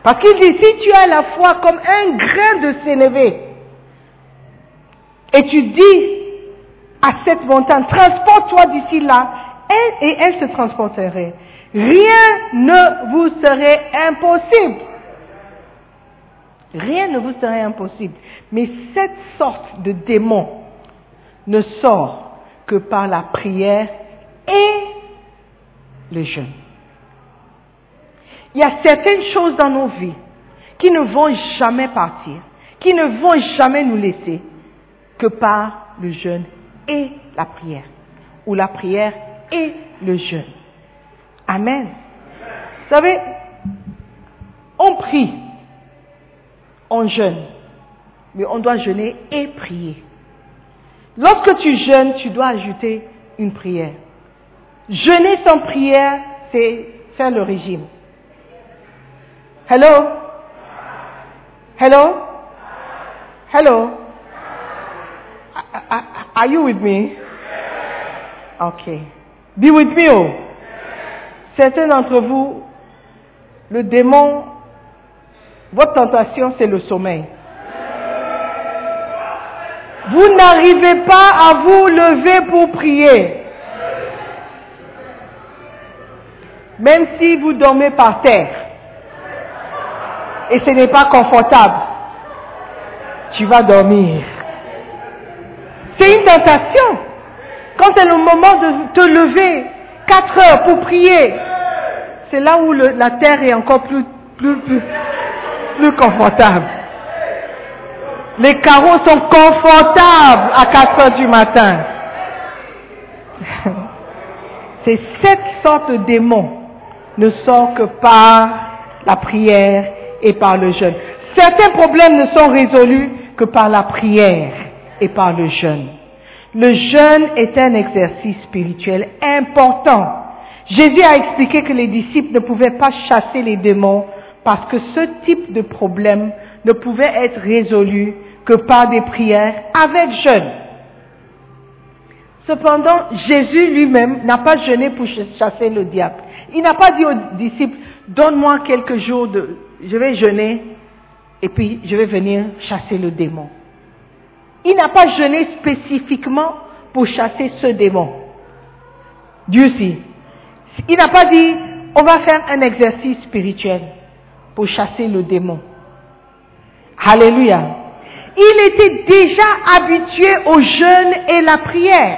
Parce qu'il dit, si tu as la foi comme un grain de sénévé, et tu dis cette montagne, transporte-toi d'ici là, elle, et elle se transporterait. Rien ne vous serait impossible. Rien ne vous serait impossible. Mais cette sorte de démon ne sort que par la prière et le jeûne. Il y a certaines choses dans nos vies qui ne vont jamais partir, qui ne vont jamais nous laisser que par le jeûne et la prière, ou la prière et le jeûne. Amen. Vous savez, on prie, on jeûne, mais on doit jeûner et prier. Lorsque tu jeûnes, tu dois ajouter une prière. Jeûner sans prière, c'est faire le régime. Hello? Hello? Hello? Are you with me? Okay. Be with me, oh. Certains d'entre vous, le démon, votre tentation, c'est le sommeil. Vous n'arrivez pas à vous lever pour prier. Même si vous dormez par terre. Et ce n'est pas confortable. Tu vas dormir. C'est une tentation. Quand c'est le moment de te lever, quatre heures pour prier, c'est là où le- la terre est encore plus, plus, plus, plus confortable. Les carreaux sont confortables à 4 heures du matin. C'est cette sorte de démon ne sort que par la prière et par le jeûne. Certains problèmes ne sont résolus que par la prière par le jeûne. Le jeûne est un exercice spirituel important. Jésus a expliqué que les disciples ne pouvaient pas chasser les démons parce que ce type de problème ne pouvait être résolu que par des prières avec jeûne. Cependant, Jésus lui-même n'a pas jeûné pour ch- chasser le diable. Il n'a pas dit aux disciples, donne-moi quelques jours de, je vais jeûner et puis je vais venir chasser le démon. Il n'a pas jeûné spécifiquement pour chasser ce démon. Dieu si. Il n'a pas dit, on va faire un exercice spirituel pour chasser le démon. Alléluia. Il était déjà habitué au jeûne et la prière.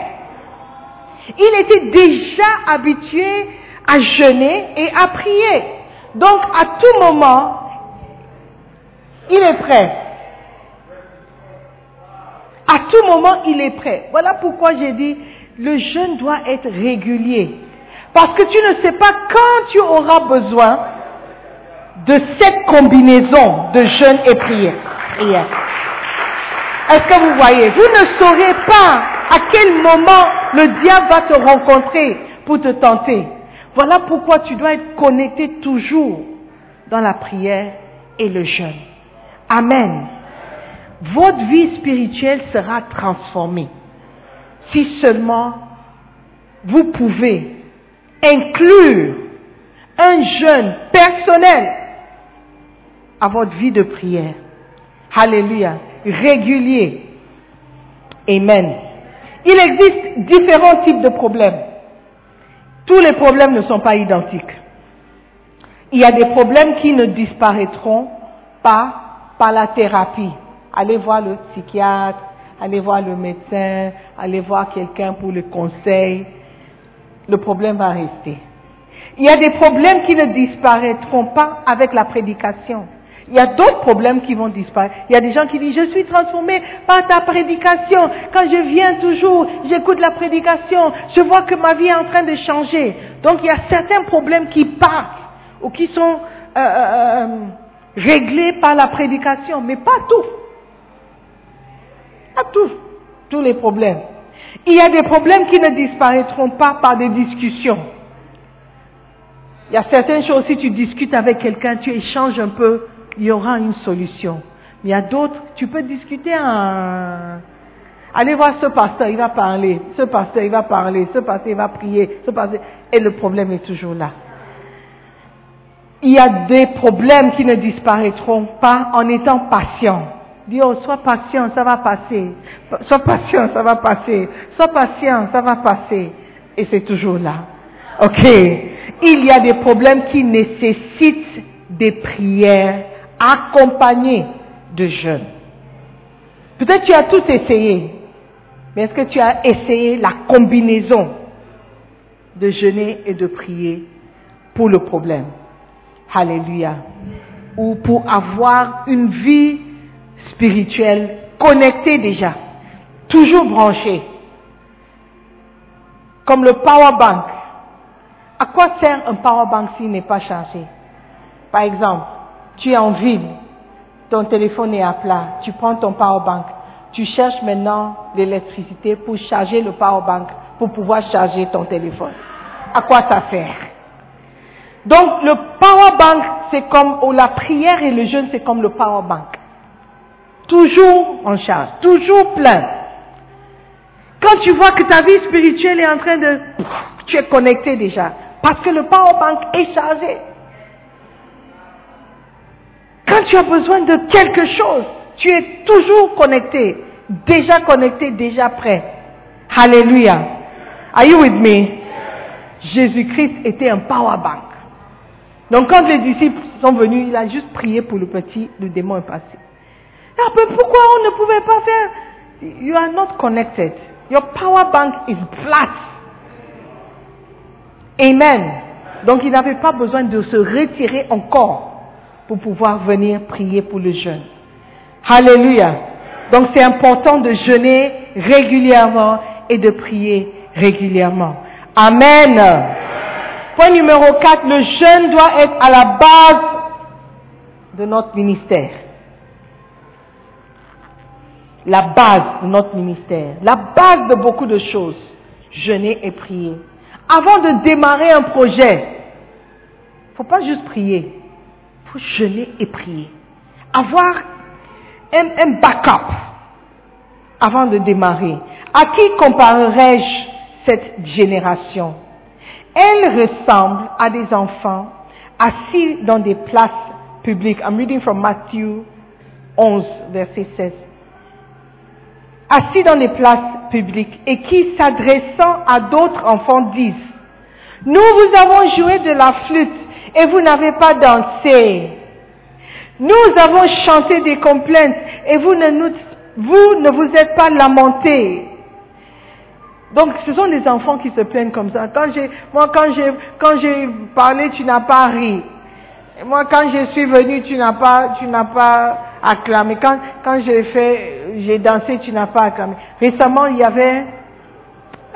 Il était déjà habitué à jeûner et à prier. Donc, à tout moment, il est prêt. À tout moment, il est prêt. Voilà pourquoi j'ai dit, le jeûne doit être régulier. Parce que tu ne sais pas quand tu auras besoin de cette combinaison de jeûne et prière. prière. Est-ce que vous voyez? Vous ne saurez pas à quel moment le diable va te rencontrer pour te tenter. Voilà pourquoi tu dois être connecté toujours dans la prière et le jeûne. Amen. Votre vie spirituelle sera transformée si seulement vous pouvez inclure un jeûne personnel à votre vie de prière. Alléluia. Régulier. Amen. Il existe différents types de problèmes. Tous les problèmes ne sont pas identiques. Il y a des problèmes qui ne disparaîtront pas par la thérapie. Allez voir le psychiatre, allez voir le médecin, allez voir quelqu'un pour le conseil. Le problème va rester. Il y a des problèmes qui ne disparaîtront pas avec la prédication. Il y a d'autres problèmes qui vont disparaître. Il y a des gens qui disent, je suis transformé par ta prédication. Quand je viens toujours, j'écoute la prédication, je vois que ma vie est en train de changer. Donc il y a certains problèmes qui partent ou qui sont euh, euh, réglés par la prédication, mais pas tout. Pas tout, tous les problèmes. Il y a des problèmes qui ne disparaîtront pas par des discussions. Il y a certaines choses, si tu discutes avec quelqu'un, tu échanges un peu, il y aura une solution. Mais il y a d'autres, tu peux discuter à, Allez voir ce pasteur, il va parler. Ce pasteur, il va parler. Ce pasteur, il va prier. Ce pasteur, et le problème est toujours là. Il y a des problèmes qui ne disparaîtront pas en étant patient. Oh, sois patient, ça va passer. Sois patient, ça va passer. Sois patient, ça va passer. Et c'est toujours là. Ok. Il y a des problèmes qui nécessitent des prières accompagnées de jeûne. Peut-être tu as tout essayé, mais est-ce que tu as essayé la combinaison de jeûner et de prier pour le problème? Alléluia. Ou pour avoir une vie spirituelle connectée déjà, toujours branchée. Comme le power bank. À quoi sert un power bank s'il n'est pas chargé? Par exemple, tu es en ville, ton téléphone est à plat, tu prends ton power bank, tu cherches maintenant l'électricité pour charger le power bank, pour pouvoir charger ton téléphone. À quoi ça sert? Donc le power bank, c'est comme, ou la prière et le jeûne, c'est comme le power bank. Toujours en charge, toujours plein. Quand tu vois que ta vie spirituelle est en train de... Tu es connecté déjà. Parce que le power bank est chargé. Quand tu as besoin de quelque chose, tu es toujours connecté, déjà connecté, déjà prêt. Alléluia. Are you with me? Jésus-Christ était un power bank. Donc quand les disciples sont venus, il a juste prié pour le petit, le démon est passé. Ah, mais pourquoi on ne pouvait pas faire? You are not connected. Your power bank is flat. Amen. Donc il n'avait pas besoin de se retirer encore pour pouvoir venir prier pour le jeûne. Alléluia. Donc c'est important de jeûner régulièrement et de prier régulièrement. Amen. Point numéro 4, le jeûne doit être à la base de notre ministère. La base de notre ministère. La base de beaucoup de choses. Jeûner et prier. Avant de démarrer un projet, faut pas juste prier jeûner et prier. Avoir un, un backup avant de démarrer. À qui comparerais-je cette génération? Elle ressemble à des enfants assis dans des places publiques. I'm reading from Matthew 11, verset 16. Assis dans des places publiques et qui, s'adressant à d'autres enfants, disent, nous vous avons joué de la flûte et vous n'avez pas dansé. Nous avons chanté des complaintes et vous ne, vous, ne vous êtes pas lamenté. Donc, ce sont des enfants qui se plaignent comme ça. Quand j'ai, moi, quand j'ai, quand j'ai parlé, tu n'as pas ri. Moi, quand je suis venu, tu n'as pas, tu n'as pas acclamé. Quand, quand j'ai fait, j'ai dansé, tu n'as pas acclamé. Récemment, il y avait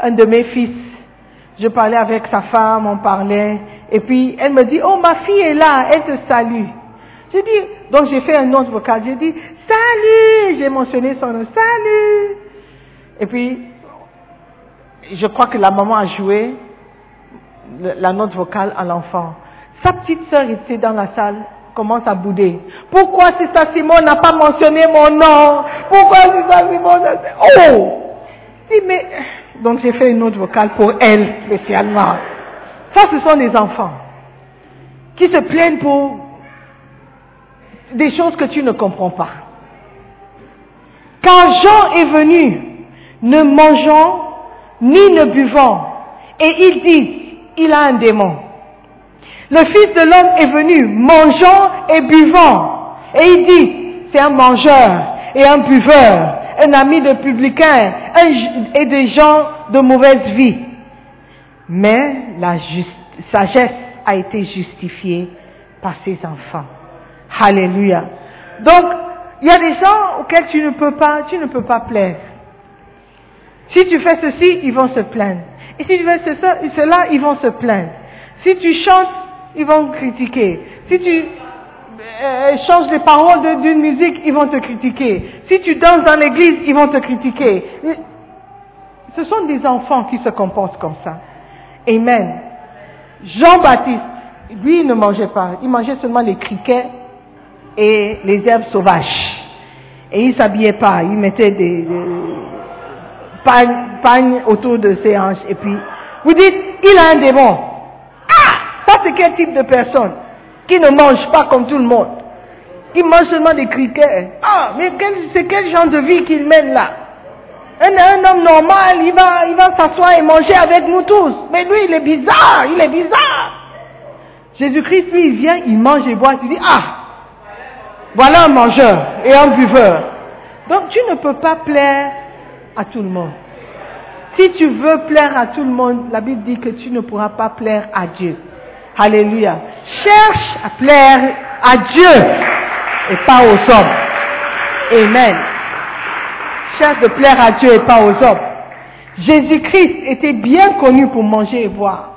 un de mes fils. Je parlais avec sa femme, on parlait. Et puis, elle me dit, oh, ma fille est là, elle te salue. J'ai dit, donc j'ai fait un autre vocal, j'ai dit, salut, j'ai mentionné son nom, salut. Et puis, je crois que la maman a joué la note vocale à l'enfant. Sa petite sœur était dans la salle, commence à bouder. Pourquoi ça Simon n'a pas mentionné mon nom? Pourquoi ça Simon Oh dit, mais... Donc j'ai fait une autre vocale pour elle spécialement. Ça, ce sont des enfants qui se plaignent pour des choses que tu ne comprends pas. Car Jean est venu, ne mangeant ni ne buvant, et il dit, il a un démon. Le Fils de l'homme est venu, mangeant et buvant, et il dit, c'est un mangeur et un buveur, un ami de publicains et des gens de mauvaise vie. Mais la sagesse a été justifiée par ses enfants. Alléluia. Donc, il y a des gens auxquels tu ne peux pas, tu ne peux pas plaire. Si tu fais ceci, ils vont se plaindre. Et si tu fais cela, ils vont se plaindre. Si tu chantes, ils vont critiquer. Si tu euh, changes les paroles d'une musique, ils vont te critiquer. Si tu danses dans l'église, ils vont te critiquer. Ce sont des enfants qui se comportent comme ça. Amen. Jean-Baptiste, lui, il ne mangeait pas. Il mangeait seulement les criquets et les herbes sauvages. Et il s'habillait pas. Il mettait des, pagne, pagne autour de ses hanches et puis vous dites, il a un démon. C'est quel type de personne qui ne mange pas comme tout le monde Il mange seulement des criquets. Ah, mais c'est quel genre de vie qu'il mène là un, un homme normal, il va, il va s'asseoir et manger avec nous tous. Mais lui, il est bizarre, il est bizarre. Jésus-Christ, lui, il vient, il mange et boit. Tu dis, ah, voilà un mangeur et un buveur. Donc, tu ne peux pas plaire à tout le monde. Si tu veux plaire à tout le monde, la Bible dit que tu ne pourras pas plaire à Dieu. Alléluia. Cherche à plaire à Dieu et pas aux hommes. Amen. Cherche de plaire à Dieu et pas aux hommes. Jésus-Christ était bien connu pour manger et boire.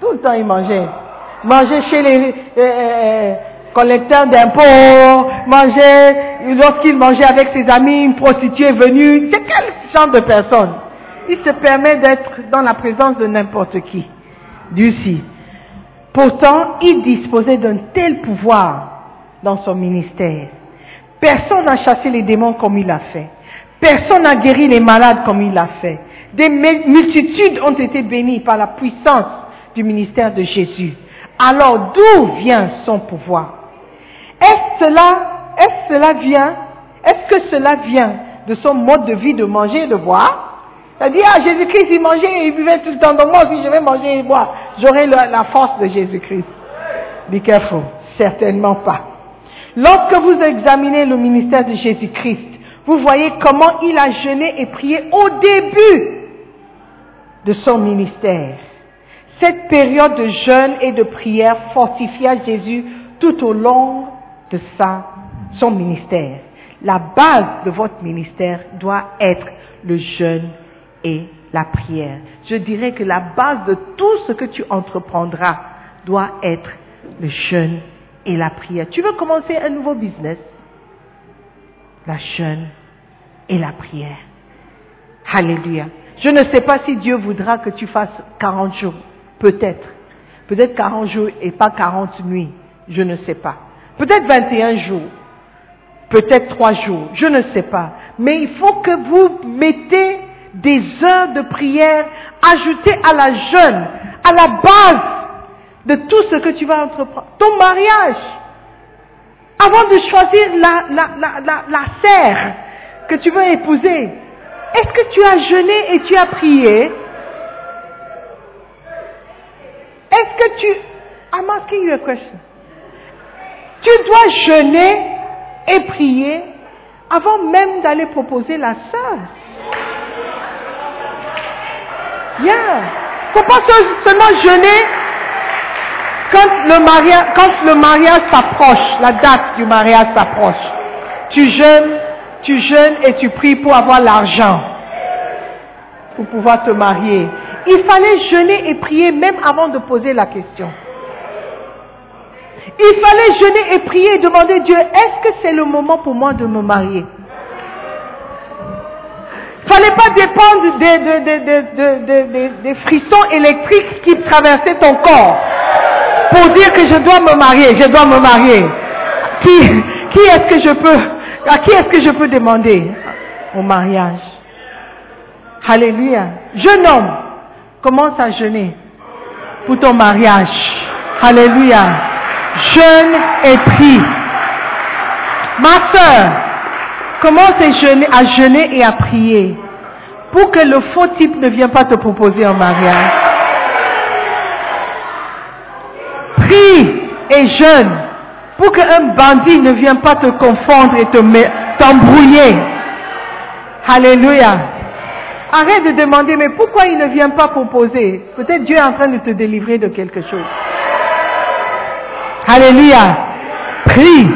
Tout le temps il mangeait. Manger chez les euh, euh, collecteurs d'impôts, manger, lorsqu'il mangeait avec ses amis, une prostituée venue. C'est quel genre de personne? Il se permet d'être dans la présence de n'importe qui. Dieu si. Pourtant, il disposait d'un tel pouvoir dans son ministère. Personne n'a chassé les démons comme il a fait. Personne n'a guéri les malades comme il l'a fait. Des mul- multitudes ont été bénies par la puissance du ministère de Jésus. Alors d'où vient son pouvoir? Est-ce cela, est-ce cela vient, est-ce que cela vient de son mode de vie de manger et de boire? C'est-à-dire, ah, Jésus-Christ, il mangeait et il buvait tout le temps, donc moi aussi je vais manger et boire. J'aurai la, force de Jésus-Christ. Be careful. Certainement pas. Lorsque vous examinez le ministère de Jésus-Christ, vous voyez comment il a jeûné et prié au début de son ministère. Cette période de jeûne et de prière fortifia Jésus tout au long de sa, son ministère. La base de votre ministère doit être le jeûne et la prière. Je dirais que la base de tout ce que tu entreprendras doit être le jeûne et la prière. Tu veux commencer un nouveau business? La jeûne et la prière. Alléluia. Je ne sais pas si Dieu voudra que tu fasses 40 jours. Peut-être. Peut-être 40 jours et pas 40 nuits. Je ne sais pas. Peut-être 21 jours. Peut-être 3 jours. Je ne sais pas. Mais il faut que vous mettez des heures de prière ajoutées à la jeûne, à la base de tout ce que tu vas entreprendre. Ton mariage. Avant de choisir la, la, serre que tu veux épouser, est-ce que tu as jeûné et tu as prié? Est-ce que tu... I'm asking you a question. Tu dois jeûner et prier avant même d'aller proposer la sœur. Yeah. Faut pas se- seulement jeûner quand le mariage, s'approche, la date du mariage s'approche. Tu jeûnes, tu jeûnes et tu pries pour avoir l'argent pour pouvoir te marier. Il fallait jeûner et prier même avant de poser la question. Il fallait jeûner et prier et demander Dieu, est-ce que c'est le moment pour moi de me marier? Fallait pas dépendre des, frissons électriques qui traversaient ton corps pour dire que je dois me marier, je dois me marier. Qui, qui est-ce que je peux, à qui est-ce que je peux demander au mariage? Alléluia. Jeune homme, commence à jeûner pour ton mariage. Alléluia. Jeûne et prie. Ma soeur, commence à jeûner, et à prier pour que le faux type ne vienne pas te proposer un mariage. Prie et jeûne pour qu'un bandit ne vienne pas te confondre et t'embrouiller. Alléluia. Arrête de demander, mais pourquoi il ne vient pas proposer? Peut-être Dieu est en train de te délivrer de quelque chose. Alléluia. Prie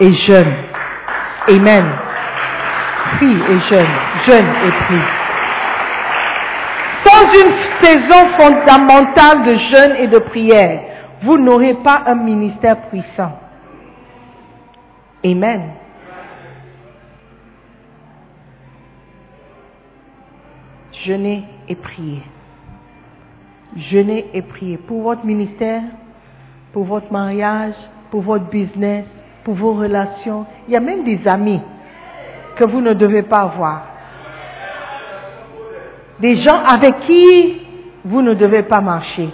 et jeûne. Amen. Prie et jeûne. Jeûne et prie. Sans une saison fondamentale de jeûne et de prière, vous n'aurez pas un ministère puissant. Amen. Jeûnez et priez. Jeûnez et priez pour votre ministère, pour votre mariage, pour votre business, pour vos relations. Il y a même des amis que vous ne devez pas avoir. Des gens avec qui vous ne devez pas marcher.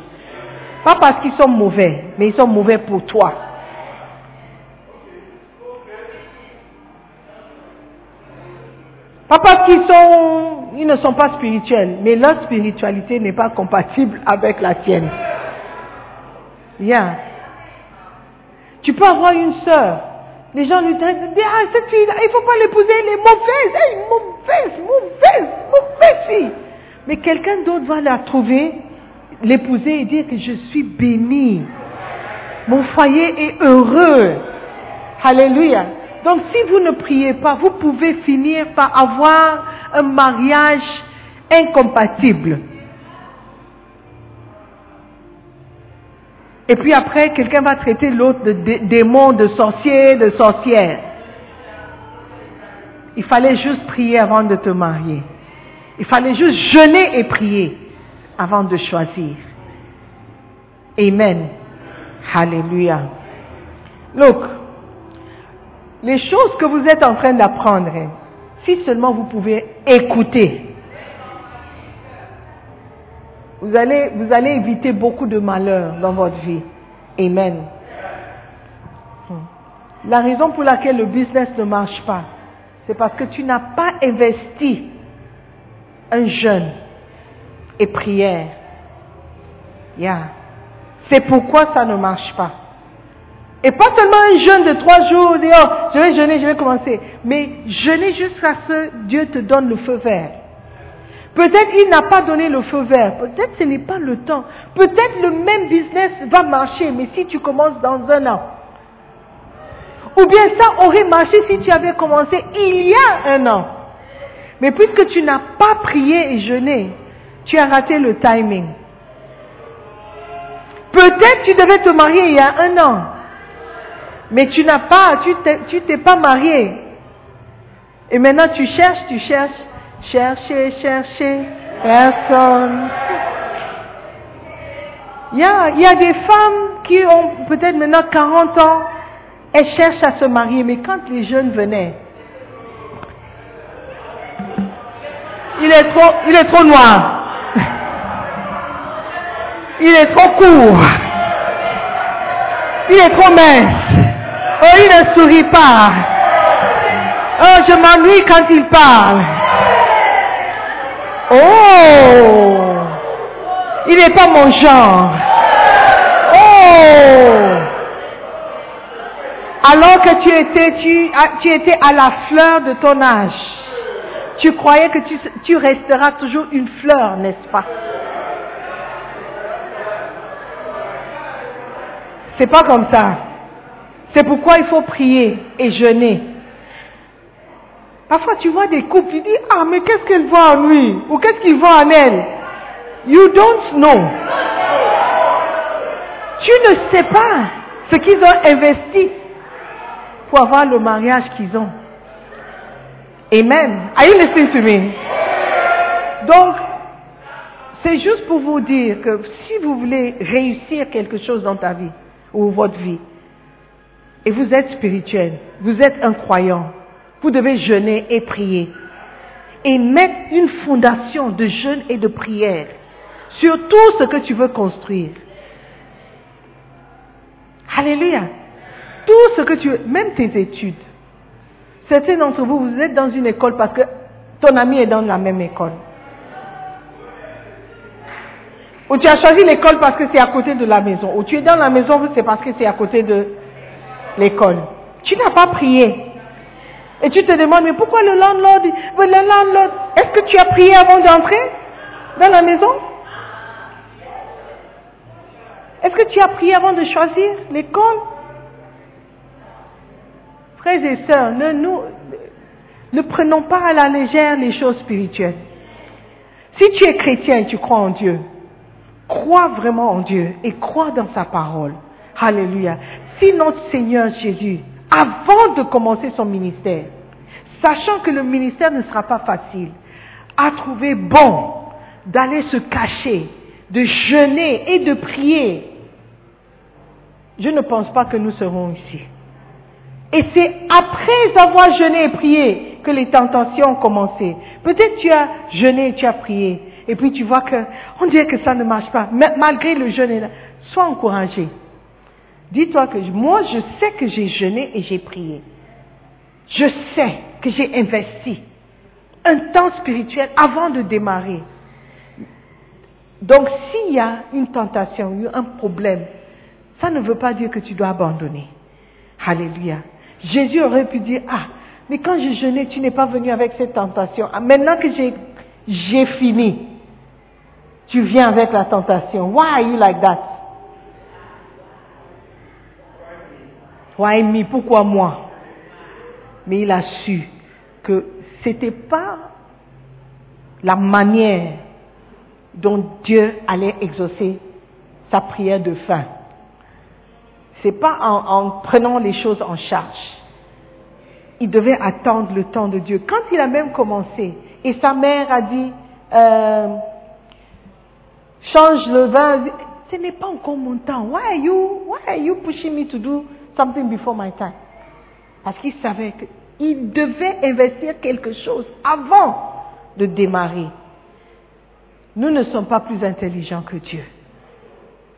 Pas parce qu'ils sont mauvais, mais ils sont mauvais pour toi. Pas parce qu'ils sont, ils ne sont pas spirituels, mais leur spiritualité n'est pas compatible avec la tienne. Bien. Tu peux avoir une sœur. Les gens lui disent, ah, cette fille il ne faut pas l'épouser, elle est mauvaise, elle est mauvaise, mauvaise, mauvaise fille. Mais quelqu'un d'autre va la trouver, l'épouser et dire que je suis bénie. Mon foyer est heureux. Alléluia. Donc si vous ne priez pas, vous pouvez finir par avoir un mariage incompatible. Et puis après, quelqu'un va traiter l'autre de démon, de sorcier, de sorcière. Il fallait juste prier avant de te marier. Il fallait juste jeûner et prier avant de choisir. Amen. Hallelujah. Look, les choses que vous êtes en train d'apprendre, hein, si seulement vous pouvez écouter, vous allez, vous allez éviter beaucoup de malheurs dans votre vie. Amen. Hmm. La raison pour laquelle le business ne marche pas, c'est parce que tu n'as pas investi un jeûne et prière. C'est pourquoi ça ne marche pas. Et pas seulement un jeûne de trois jours, dire, oh, je vais jeûner, je vais commencer. Mais jeûner jusqu'à ce que Dieu te donne le feu vert. Peut-être il n'a pas donné le feu vert. Peut-être ce n'est pas le temps. Peut-être le même business va marcher, mais si tu commences dans un an. Ou bien ça aurait marché si tu avais commencé il y a un an. Mais puisque tu n'as pas prié et jeûné, tu as raté le timing. Peut-être tu devais te marier il y a un an. Mais tu n'as pas, tu t'es pas marié. Et maintenant tu cherches, tu cherches, chercher, chercher, personne. Il y a, il y a des femmes qui ont peut-être maintenant 40 ans, elles cherchent à se marier, mais quand les jeunes venaient, il est trop, il est trop noir. Il est trop court. Il est trop mince. Oh, il ne sourit pas. Oh, je m'ennuie quand il parle. Oh, il n'est pas mon genre. Oh, alors que tu étais, tu, tu étais à la fleur de ton âge, tu croyais que tu, tu resteras toujours une fleur, n'est-ce pas? C'est pas comme ça. C'est pourquoi il faut prier et jeûner. Parfois, tu vois des couples, tu dis, ah, mais qu'est-ce qu'elle voit en lui? Ou qu'est-ce qu'il voit en elle? You don't know. Tu ne sais pas ce qu'ils ont investi pour avoir le mariage qu'ils ont. Amen. Are you listening to me? Donc, c'est juste pour vous dire que si vous voulez réussir quelque chose dans ta vie, ou votre vie, et vous êtes spirituel, vous êtes un croyant, vous devez jeûner et prier. Et mettre une fondation de jeûne et de prière sur tout ce que tu veux construire. Alléluia. Tout ce que tu veux, même tes études. Certains d'entre vous, vous êtes dans une école parce que ton ami est dans la même école. Ou tu as choisi l'école parce que c'est à côté de la maison. Ou tu es dans la maison, c'est parce que c'est à côté de l'école. Tu n'as pas prié. Et tu te demandes, mais pourquoi le landlord, le landlord, est-ce que tu as prié avant d'entrer dans la maison? Est-ce que tu as prié avant de choisir l'école? Frères et sœurs, ne, ne prenons pas à la légère les choses spirituelles. Si tu es chrétien et tu crois en Dieu, crois vraiment en Dieu et crois dans sa parole. Alléluia. Si notre Seigneur Jésus, avant de commencer son ministère, sachant que le ministère ne sera pas facile, a trouvé bon d'aller se cacher, de jeûner et de prier, je ne pense pas que nous serons ici. Et c'est après avoir jeûné et prié que les tentations ont commencé. Peut-être tu as jeûné et tu as prié. et puis tu vois que, on dirait que ça ne marche pas, malgré le jeûne, sois encouragé. Dis-toi que moi, je sais que j'ai jeûné et j'ai prié. Je sais que j'ai investi un temps spirituel avant de démarrer. Donc, s'il y a une tentation, un problème, ça ne veut pas dire que tu dois abandonner. Alléluia. Jésus aurait pu dire, ah, mais quand j'ai jeûné, tu n'es pas venu avec cette tentation. Ah, maintenant que j'ai, j'ai fini, tu viens avec la tentation. Why are you like that? Why me? Pourquoi moi? Mais il a su que c'était pas la manière dont Dieu allait exaucer sa prière de fin. C'est pas en, en prenant les choses en charge. Il devait attendre le temps de Dieu. Quand il a même commencé, et sa mère a dit, euh, change le vin, ce n'est pas encore mon temps. Why are you, why are you pushing me to do something before my time? Parce qu'il savait qu'il devait investir quelque chose avant de démarrer. Nous ne sommes pas plus intelligents que Dieu.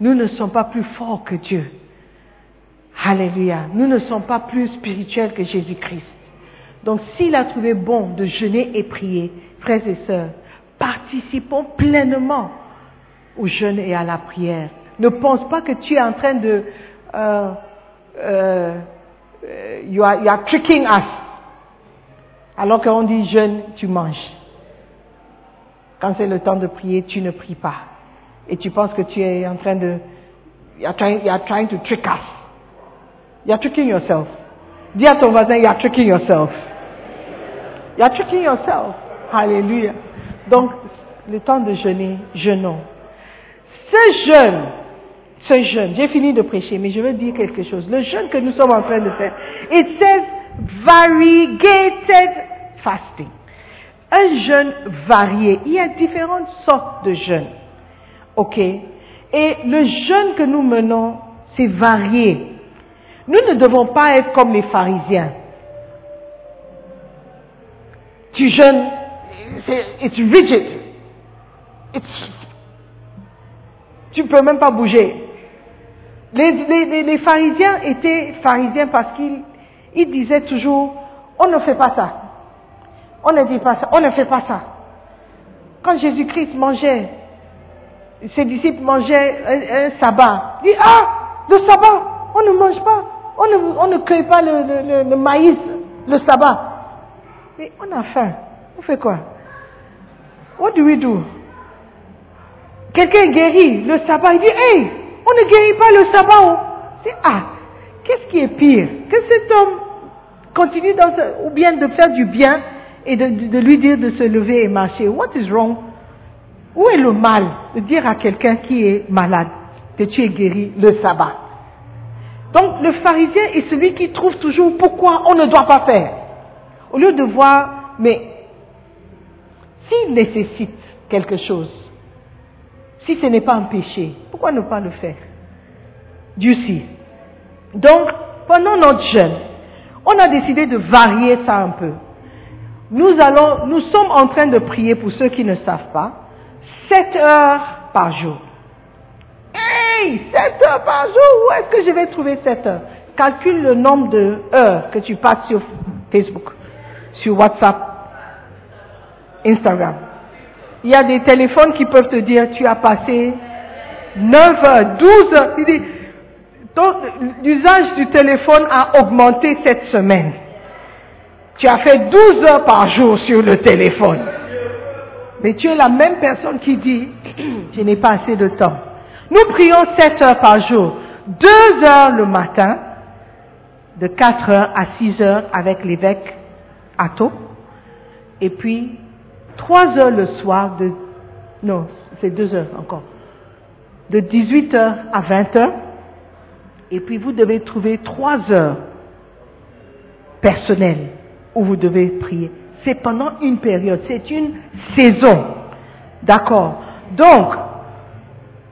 Nous ne sommes pas plus forts que Dieu. Alléluia. Nous ne sommes pas plus spirituels que Jésus-Christ. Donc s'il a trouvé bon de jeûner et prier, frères et sœurs, participons pleinement au jeûne et à la prière. Ne pense pas que tu es en train de... Euh, euh, you, are, you are tricking us. Alors qu'on dit jeûne, tu manges. Quand c'est le temps de prier, tu ne pries pas. Et tu penses que tu es en train de... You are trying, you are trying to trick us. You are tricking yourself. Dis à ton voisin, you are tricking yourself. You are tricking yourself. Alléluia. Donc, le temps de jeûner, jeûnons. Ce jeûne, ce jeûne, j'ai fini de prêcher, mais je veux dire quelque chose. Le jeûne que nous sommes en train de faire, it says variegated fasting. Un jeûne varié. Il y a différentes sortes de jeûnes. OK? Et le jeûne que nous menons, c'est varié. Nous ne devons pas être comme les pharisiens. Tu jeûnes, it's rigid. It's, tu ne peux même pas bouger. Les, pharisiens étaient pharisiens parce qu'ils ils disaient toujours, on ne fait pas ça. On ne dit pas ça, on ne fait pas ça. Quand Jésus-Christ mangeait, ses disciples mangeaient un, sabbat, il dit, ah, le sabbat, on ne mange pas, on ne, cueille pas le, maïs, le sabbat. Mais on a faim, on fait quoi? What do we do? Quelqu'un guérit le sabbat, il dit, hey, on ne guérit pas le sabbat. C'est, ah, qu'est-ce qui est pire? Que cet homme continue dans ce, ou bien de faire du bien et de, lui dire de se lever et marcher. What is wrong? Où est le mal de dire à quelqu'un qui est malade que tu es guéri le sabbat? Donc le pharisien est celui qui trouve toujours pourquoi on ne doit pas faire. Au lieu de voir, mais s'il nécessite quelque chose, si ce n'est pas un péché, pourquoi ne pas le faire? Dieu sait. Donc, pendant notre jeûne, on a décidé de varier ça un peu. Nous allons, nous sommes en train de prier pour ceux qui ne savent pas, 7 heures par jour. Hey, 7 heures par jour, où est-ce que je vais trouver 7 heures? Calcule le nombre de heures que tu passes sur Facebook, sur WhatsApp, Instagram. Il y a des téléphones qui peuvent te dire, tu as passé 9 heures, 12 heures. L'usage du téléphone a augmenté cette semaine. Tu as fait 12 heures par jour sur le téléphone. Mais tu es la même personne qui dit, je n'ai pas assez de temps. Nous prions 7 heures par jour. 2 heures le matin, de 4 heures à 6 heures avec l'évêque Atto. Et puis, 3 heures le soir de, non, c'est 2 heures encore. De 18 heures à 20 heures. Et puis vous devez trouver 3 heures personnelles où vous devez prier. C'est pendant une période, c'est une saison. D'accord. Donc,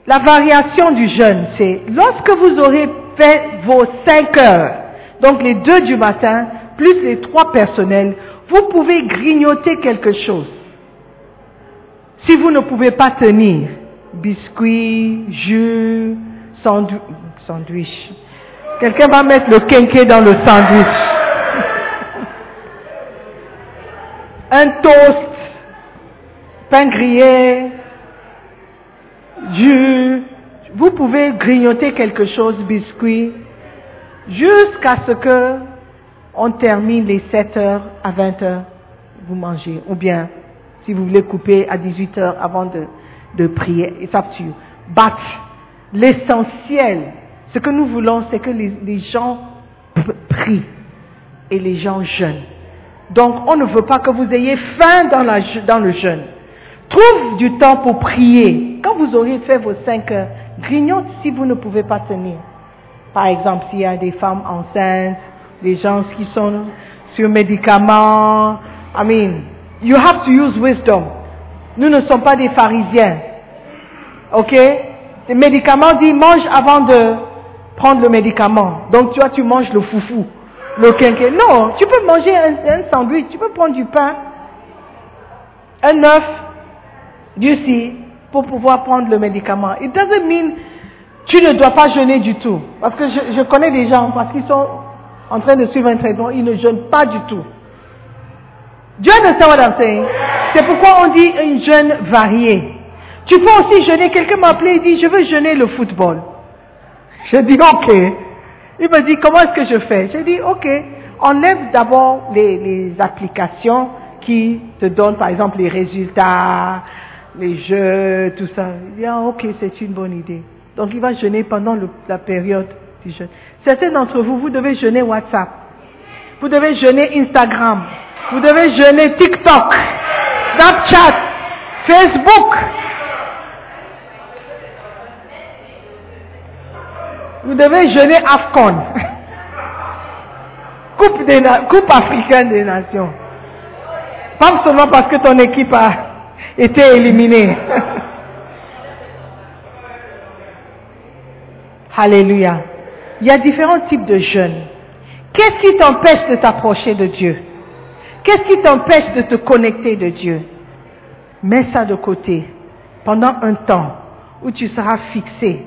la variation du jeûne, c'est lorsque vous aurez fait vos 5 heures, donc les deux du matin, plus les trois personnels, vous pouvez grignoter quelque chose. Si vous ne pouvez pas tenir, biscuits, jus, sandwich. Quelqu'un va mettre le quinquet dans le sandwich. Un toast, pain grillé, jus. Vous pouvez grignoter quelque chose, biscuit, jusqu'à ce que on termine les 7 heures à 20 heures, vous mangez. Ou bien, si vous voulez couper à 18 heures avant de, de prier, up to you. But, l'essentiel, ce que nous voulons, c'est que les, gens prient et les gens jeûnent. Donc, on ne veut pas que vous ayez faim dans, le jeûne. Trouve du temps pour prier. Quand vous aurez fait vos 5 heures, grignote si vous ne pouvez pas tenir. Par exemple, s'il y a des femmes enceintes, des gens qui sont sur médicaments, I mean, you have to use wisdom. Nous ne sommes pas des pharisiens. Ok? Les médicaments disent mange avant de prendre le médicament. Donc toi, tu manges le foufou, Non, tu peux manger un, sandwich, tu peux prendre du pain, un œuf, du si, pour pouvoir prendre le médicament. It doesn't mean tu ne dois pas jeûner du tout. Parce que je, connais des gens, parce qu'ils sont en train de suivre un traitement, ils ne jeûnent pas du tout. Dieu ne sait what I'm saying. C'est pourquoi on dit un jeûne varié. Tu peux aussi jeûner. Quelqu'un m'a appelé et dit, je veux jeûner le football. Je dis, ok. Il me dit, comment est-ce que je fais? Je dis, ok. Enlève d'abord les, les applications qui te donnent, par exemple, les résultats, les jeux, tout ça. Il dit, ah, ok, c'est une bonne idée. Donc, il va jeûner pendant la période du jeûne. Certains d'entre vous, vous devez jeûner WhatsApp. Vous devez jeûner Instagram. Vous devez jeûner TikTok, Snapchat, Facebook. Vous devez jeûner AFCON. Coupe, des coupe africaine des nations. Pas seulement parce que ton équipe a été éliminée. Alléluia. Il y a différents types de jeûnes. Qu'est-ce qui t'empêche de t'approcher de Dieu? Qu'est-ce qui t'empêche de te connecter de Dieu? Mets ça de côté pendant un temps où tu seras fixé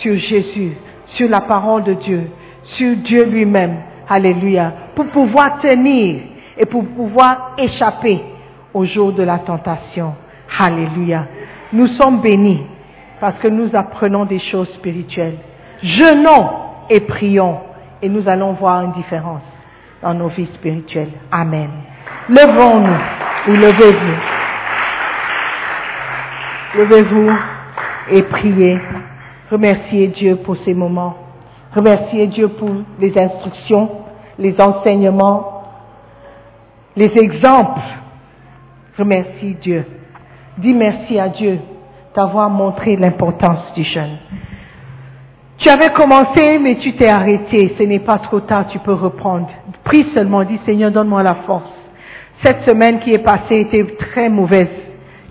sur Jésus, sur la parole de Dieu, sur Dieu lui-même. Alléluia. Pour pouvoir tenir et pour pouvoir échapper au jour de la tentation. Alléluia. Nous sommes bénis parce que nous apprenons des choses spirituelles. Jeûnons et prions et nous allons voir une différence dans nos vies spirituelles. Amen. Levons-nous ou levez-vous. Levez-vous et priez. Remerciez Dieu pour ces moments. Remerciez Dieu pour les instructions, les enseignements, les exemples. Remercie Dieu. Dis merci à Dieu d'avoir montré l'importance du jeûne. Tu avais commencé, mais tu t'es arrêté. Ce n'est pas trop tard, tu peux reprendre. Prie seulement, dis Seigneur, donne-moi la force. Cette semaine qui est passée était très mauvaise.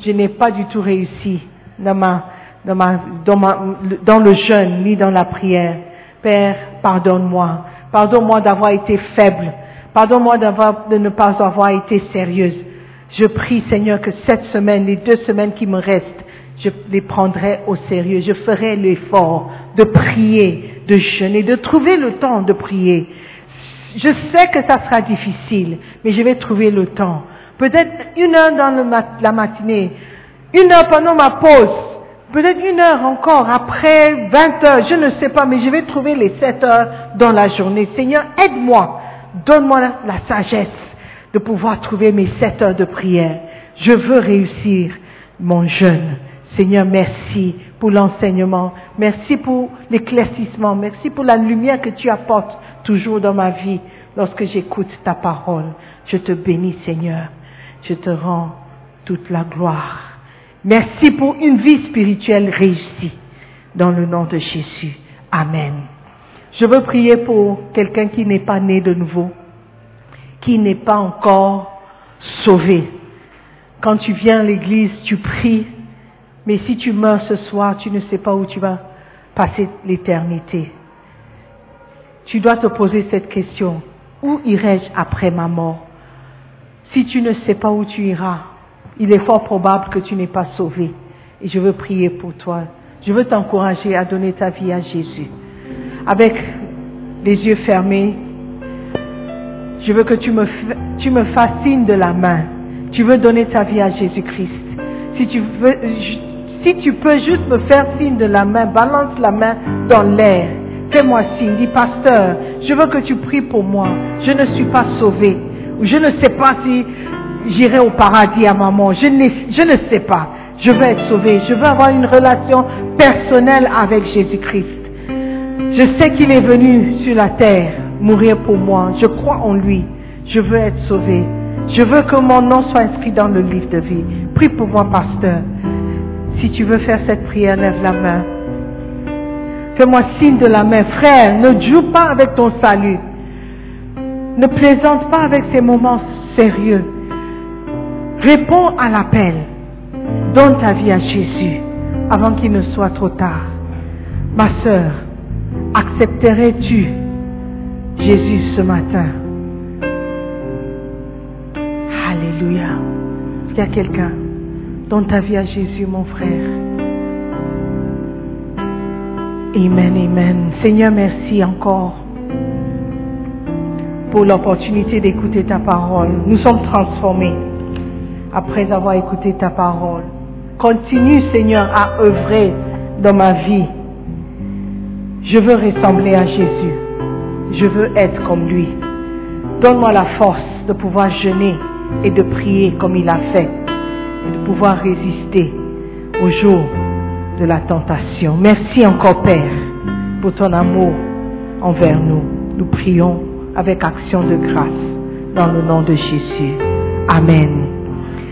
Je n'ai pas du tout réussi dans, ma, dans, ma, dans le jeûne ni dans la prière. Père, pardonne-moi. Pardonne-moi d'avoir été faible. Pardonne-moi de ne pas avoir été sérieuse. Je prie, Seigneur, que cette semaine, les deux semaines qui me restent, je les prendrai au sérieux. Je ferai l'effort de prier, de jeûner, de trouver le temps de prier. Je sais que ça sera difficile, mais je vais trouver le temps. Peut-être une heure dans la matinée, une heure pendant ma pause, peut-être une heure encore après 20 heures, je ne sais pas, mais je vais trouver les 7 heures dans la journée. Seigneur, aide-moi, donne-moi la, sagesse de pouvoir trouver mes 7 heures de prière. Je veux réussir mon jeûne. Seigneur, merci pour l'enseignement. Merci pour l'éclaircissement. Merci pour la lumière que tu apportes toujours dans ma vie lorsque j'écoute ta parole. Je te bénis, Seigneur. Je te rends toute la gloire. Merci pour une vie spirituelle réussie. Dans le nom de Jésus. Amen. Je veux prier pour quelqu'un qui n'est pas né de nouveau, qui n'est pas encore sauvé. Quand tu viens à l'église, tu pries, mais si tu meurs ce soir, tu ne sais pas où tu vas passer l'éternité. Tu dois te poser cette question. Où irai-je après ma mort? Si tu ne sais pas où tu iras, il est fort probable que tu n'es pas sauvé. Et je veux prier pour toi. Je veux t'encourager à donner ta vie à Jésus. Avec les yeux fermés, je veux que tu me, tu me fascines de la main. Tu veux donner ta vie à Jésus-Christ. Si tu si tu peux juste me faire signe de la main, balance la main dans l'air. Fais-moi signe. Dis, pasteur, je veux que tu pries pour moi. Je ne suis pas sauvé. Je ne sais pas si j'irai au paradis à maman. Je, je ne sais pas. Je veux être sauvé. Je veux avoir une relation personnelle avec Jésus-Christ. Je sais qu'il est venu sur la terre mourir pour moi. Je crois en lui. Je veux être sauvé. Je veux que mon nom soit inscrit dans le livre de vie. Prie pour moi, pasteur. Si tu veux faire cette prière, lève la main. Fais-moi signe de la main. Frère, ne joue pas avec ton salut. Ne plaisante pas avec ces moments sérieux. Réponds à l'appel. Donne ta vie à Jésus avant qu'il ne soit trop tard. Ma sœur, accepterais-tu Jésus ce matin? Alléluia. Qu'il y a quelqu'un Donne ta vie à Jésus, mon frère. Amen, amen. Seigneur, merci encore pour l'opportunité d'écouter ta parole. Nous sommes transformés après avoir écouté ta parole. Continue, Seigneur, à œuvrer dans ma vie. Je veux ressembler à Jésus. Je veux être comme lui. Donne-moi la force de pouvoir jeûner et de prier comme il a fait et de pouvoir résister au jour de la tentation. Merci encore, Père, pour ton amour envers nous. Nous prions avec action de grâce dans le nom de Jésus. Amen.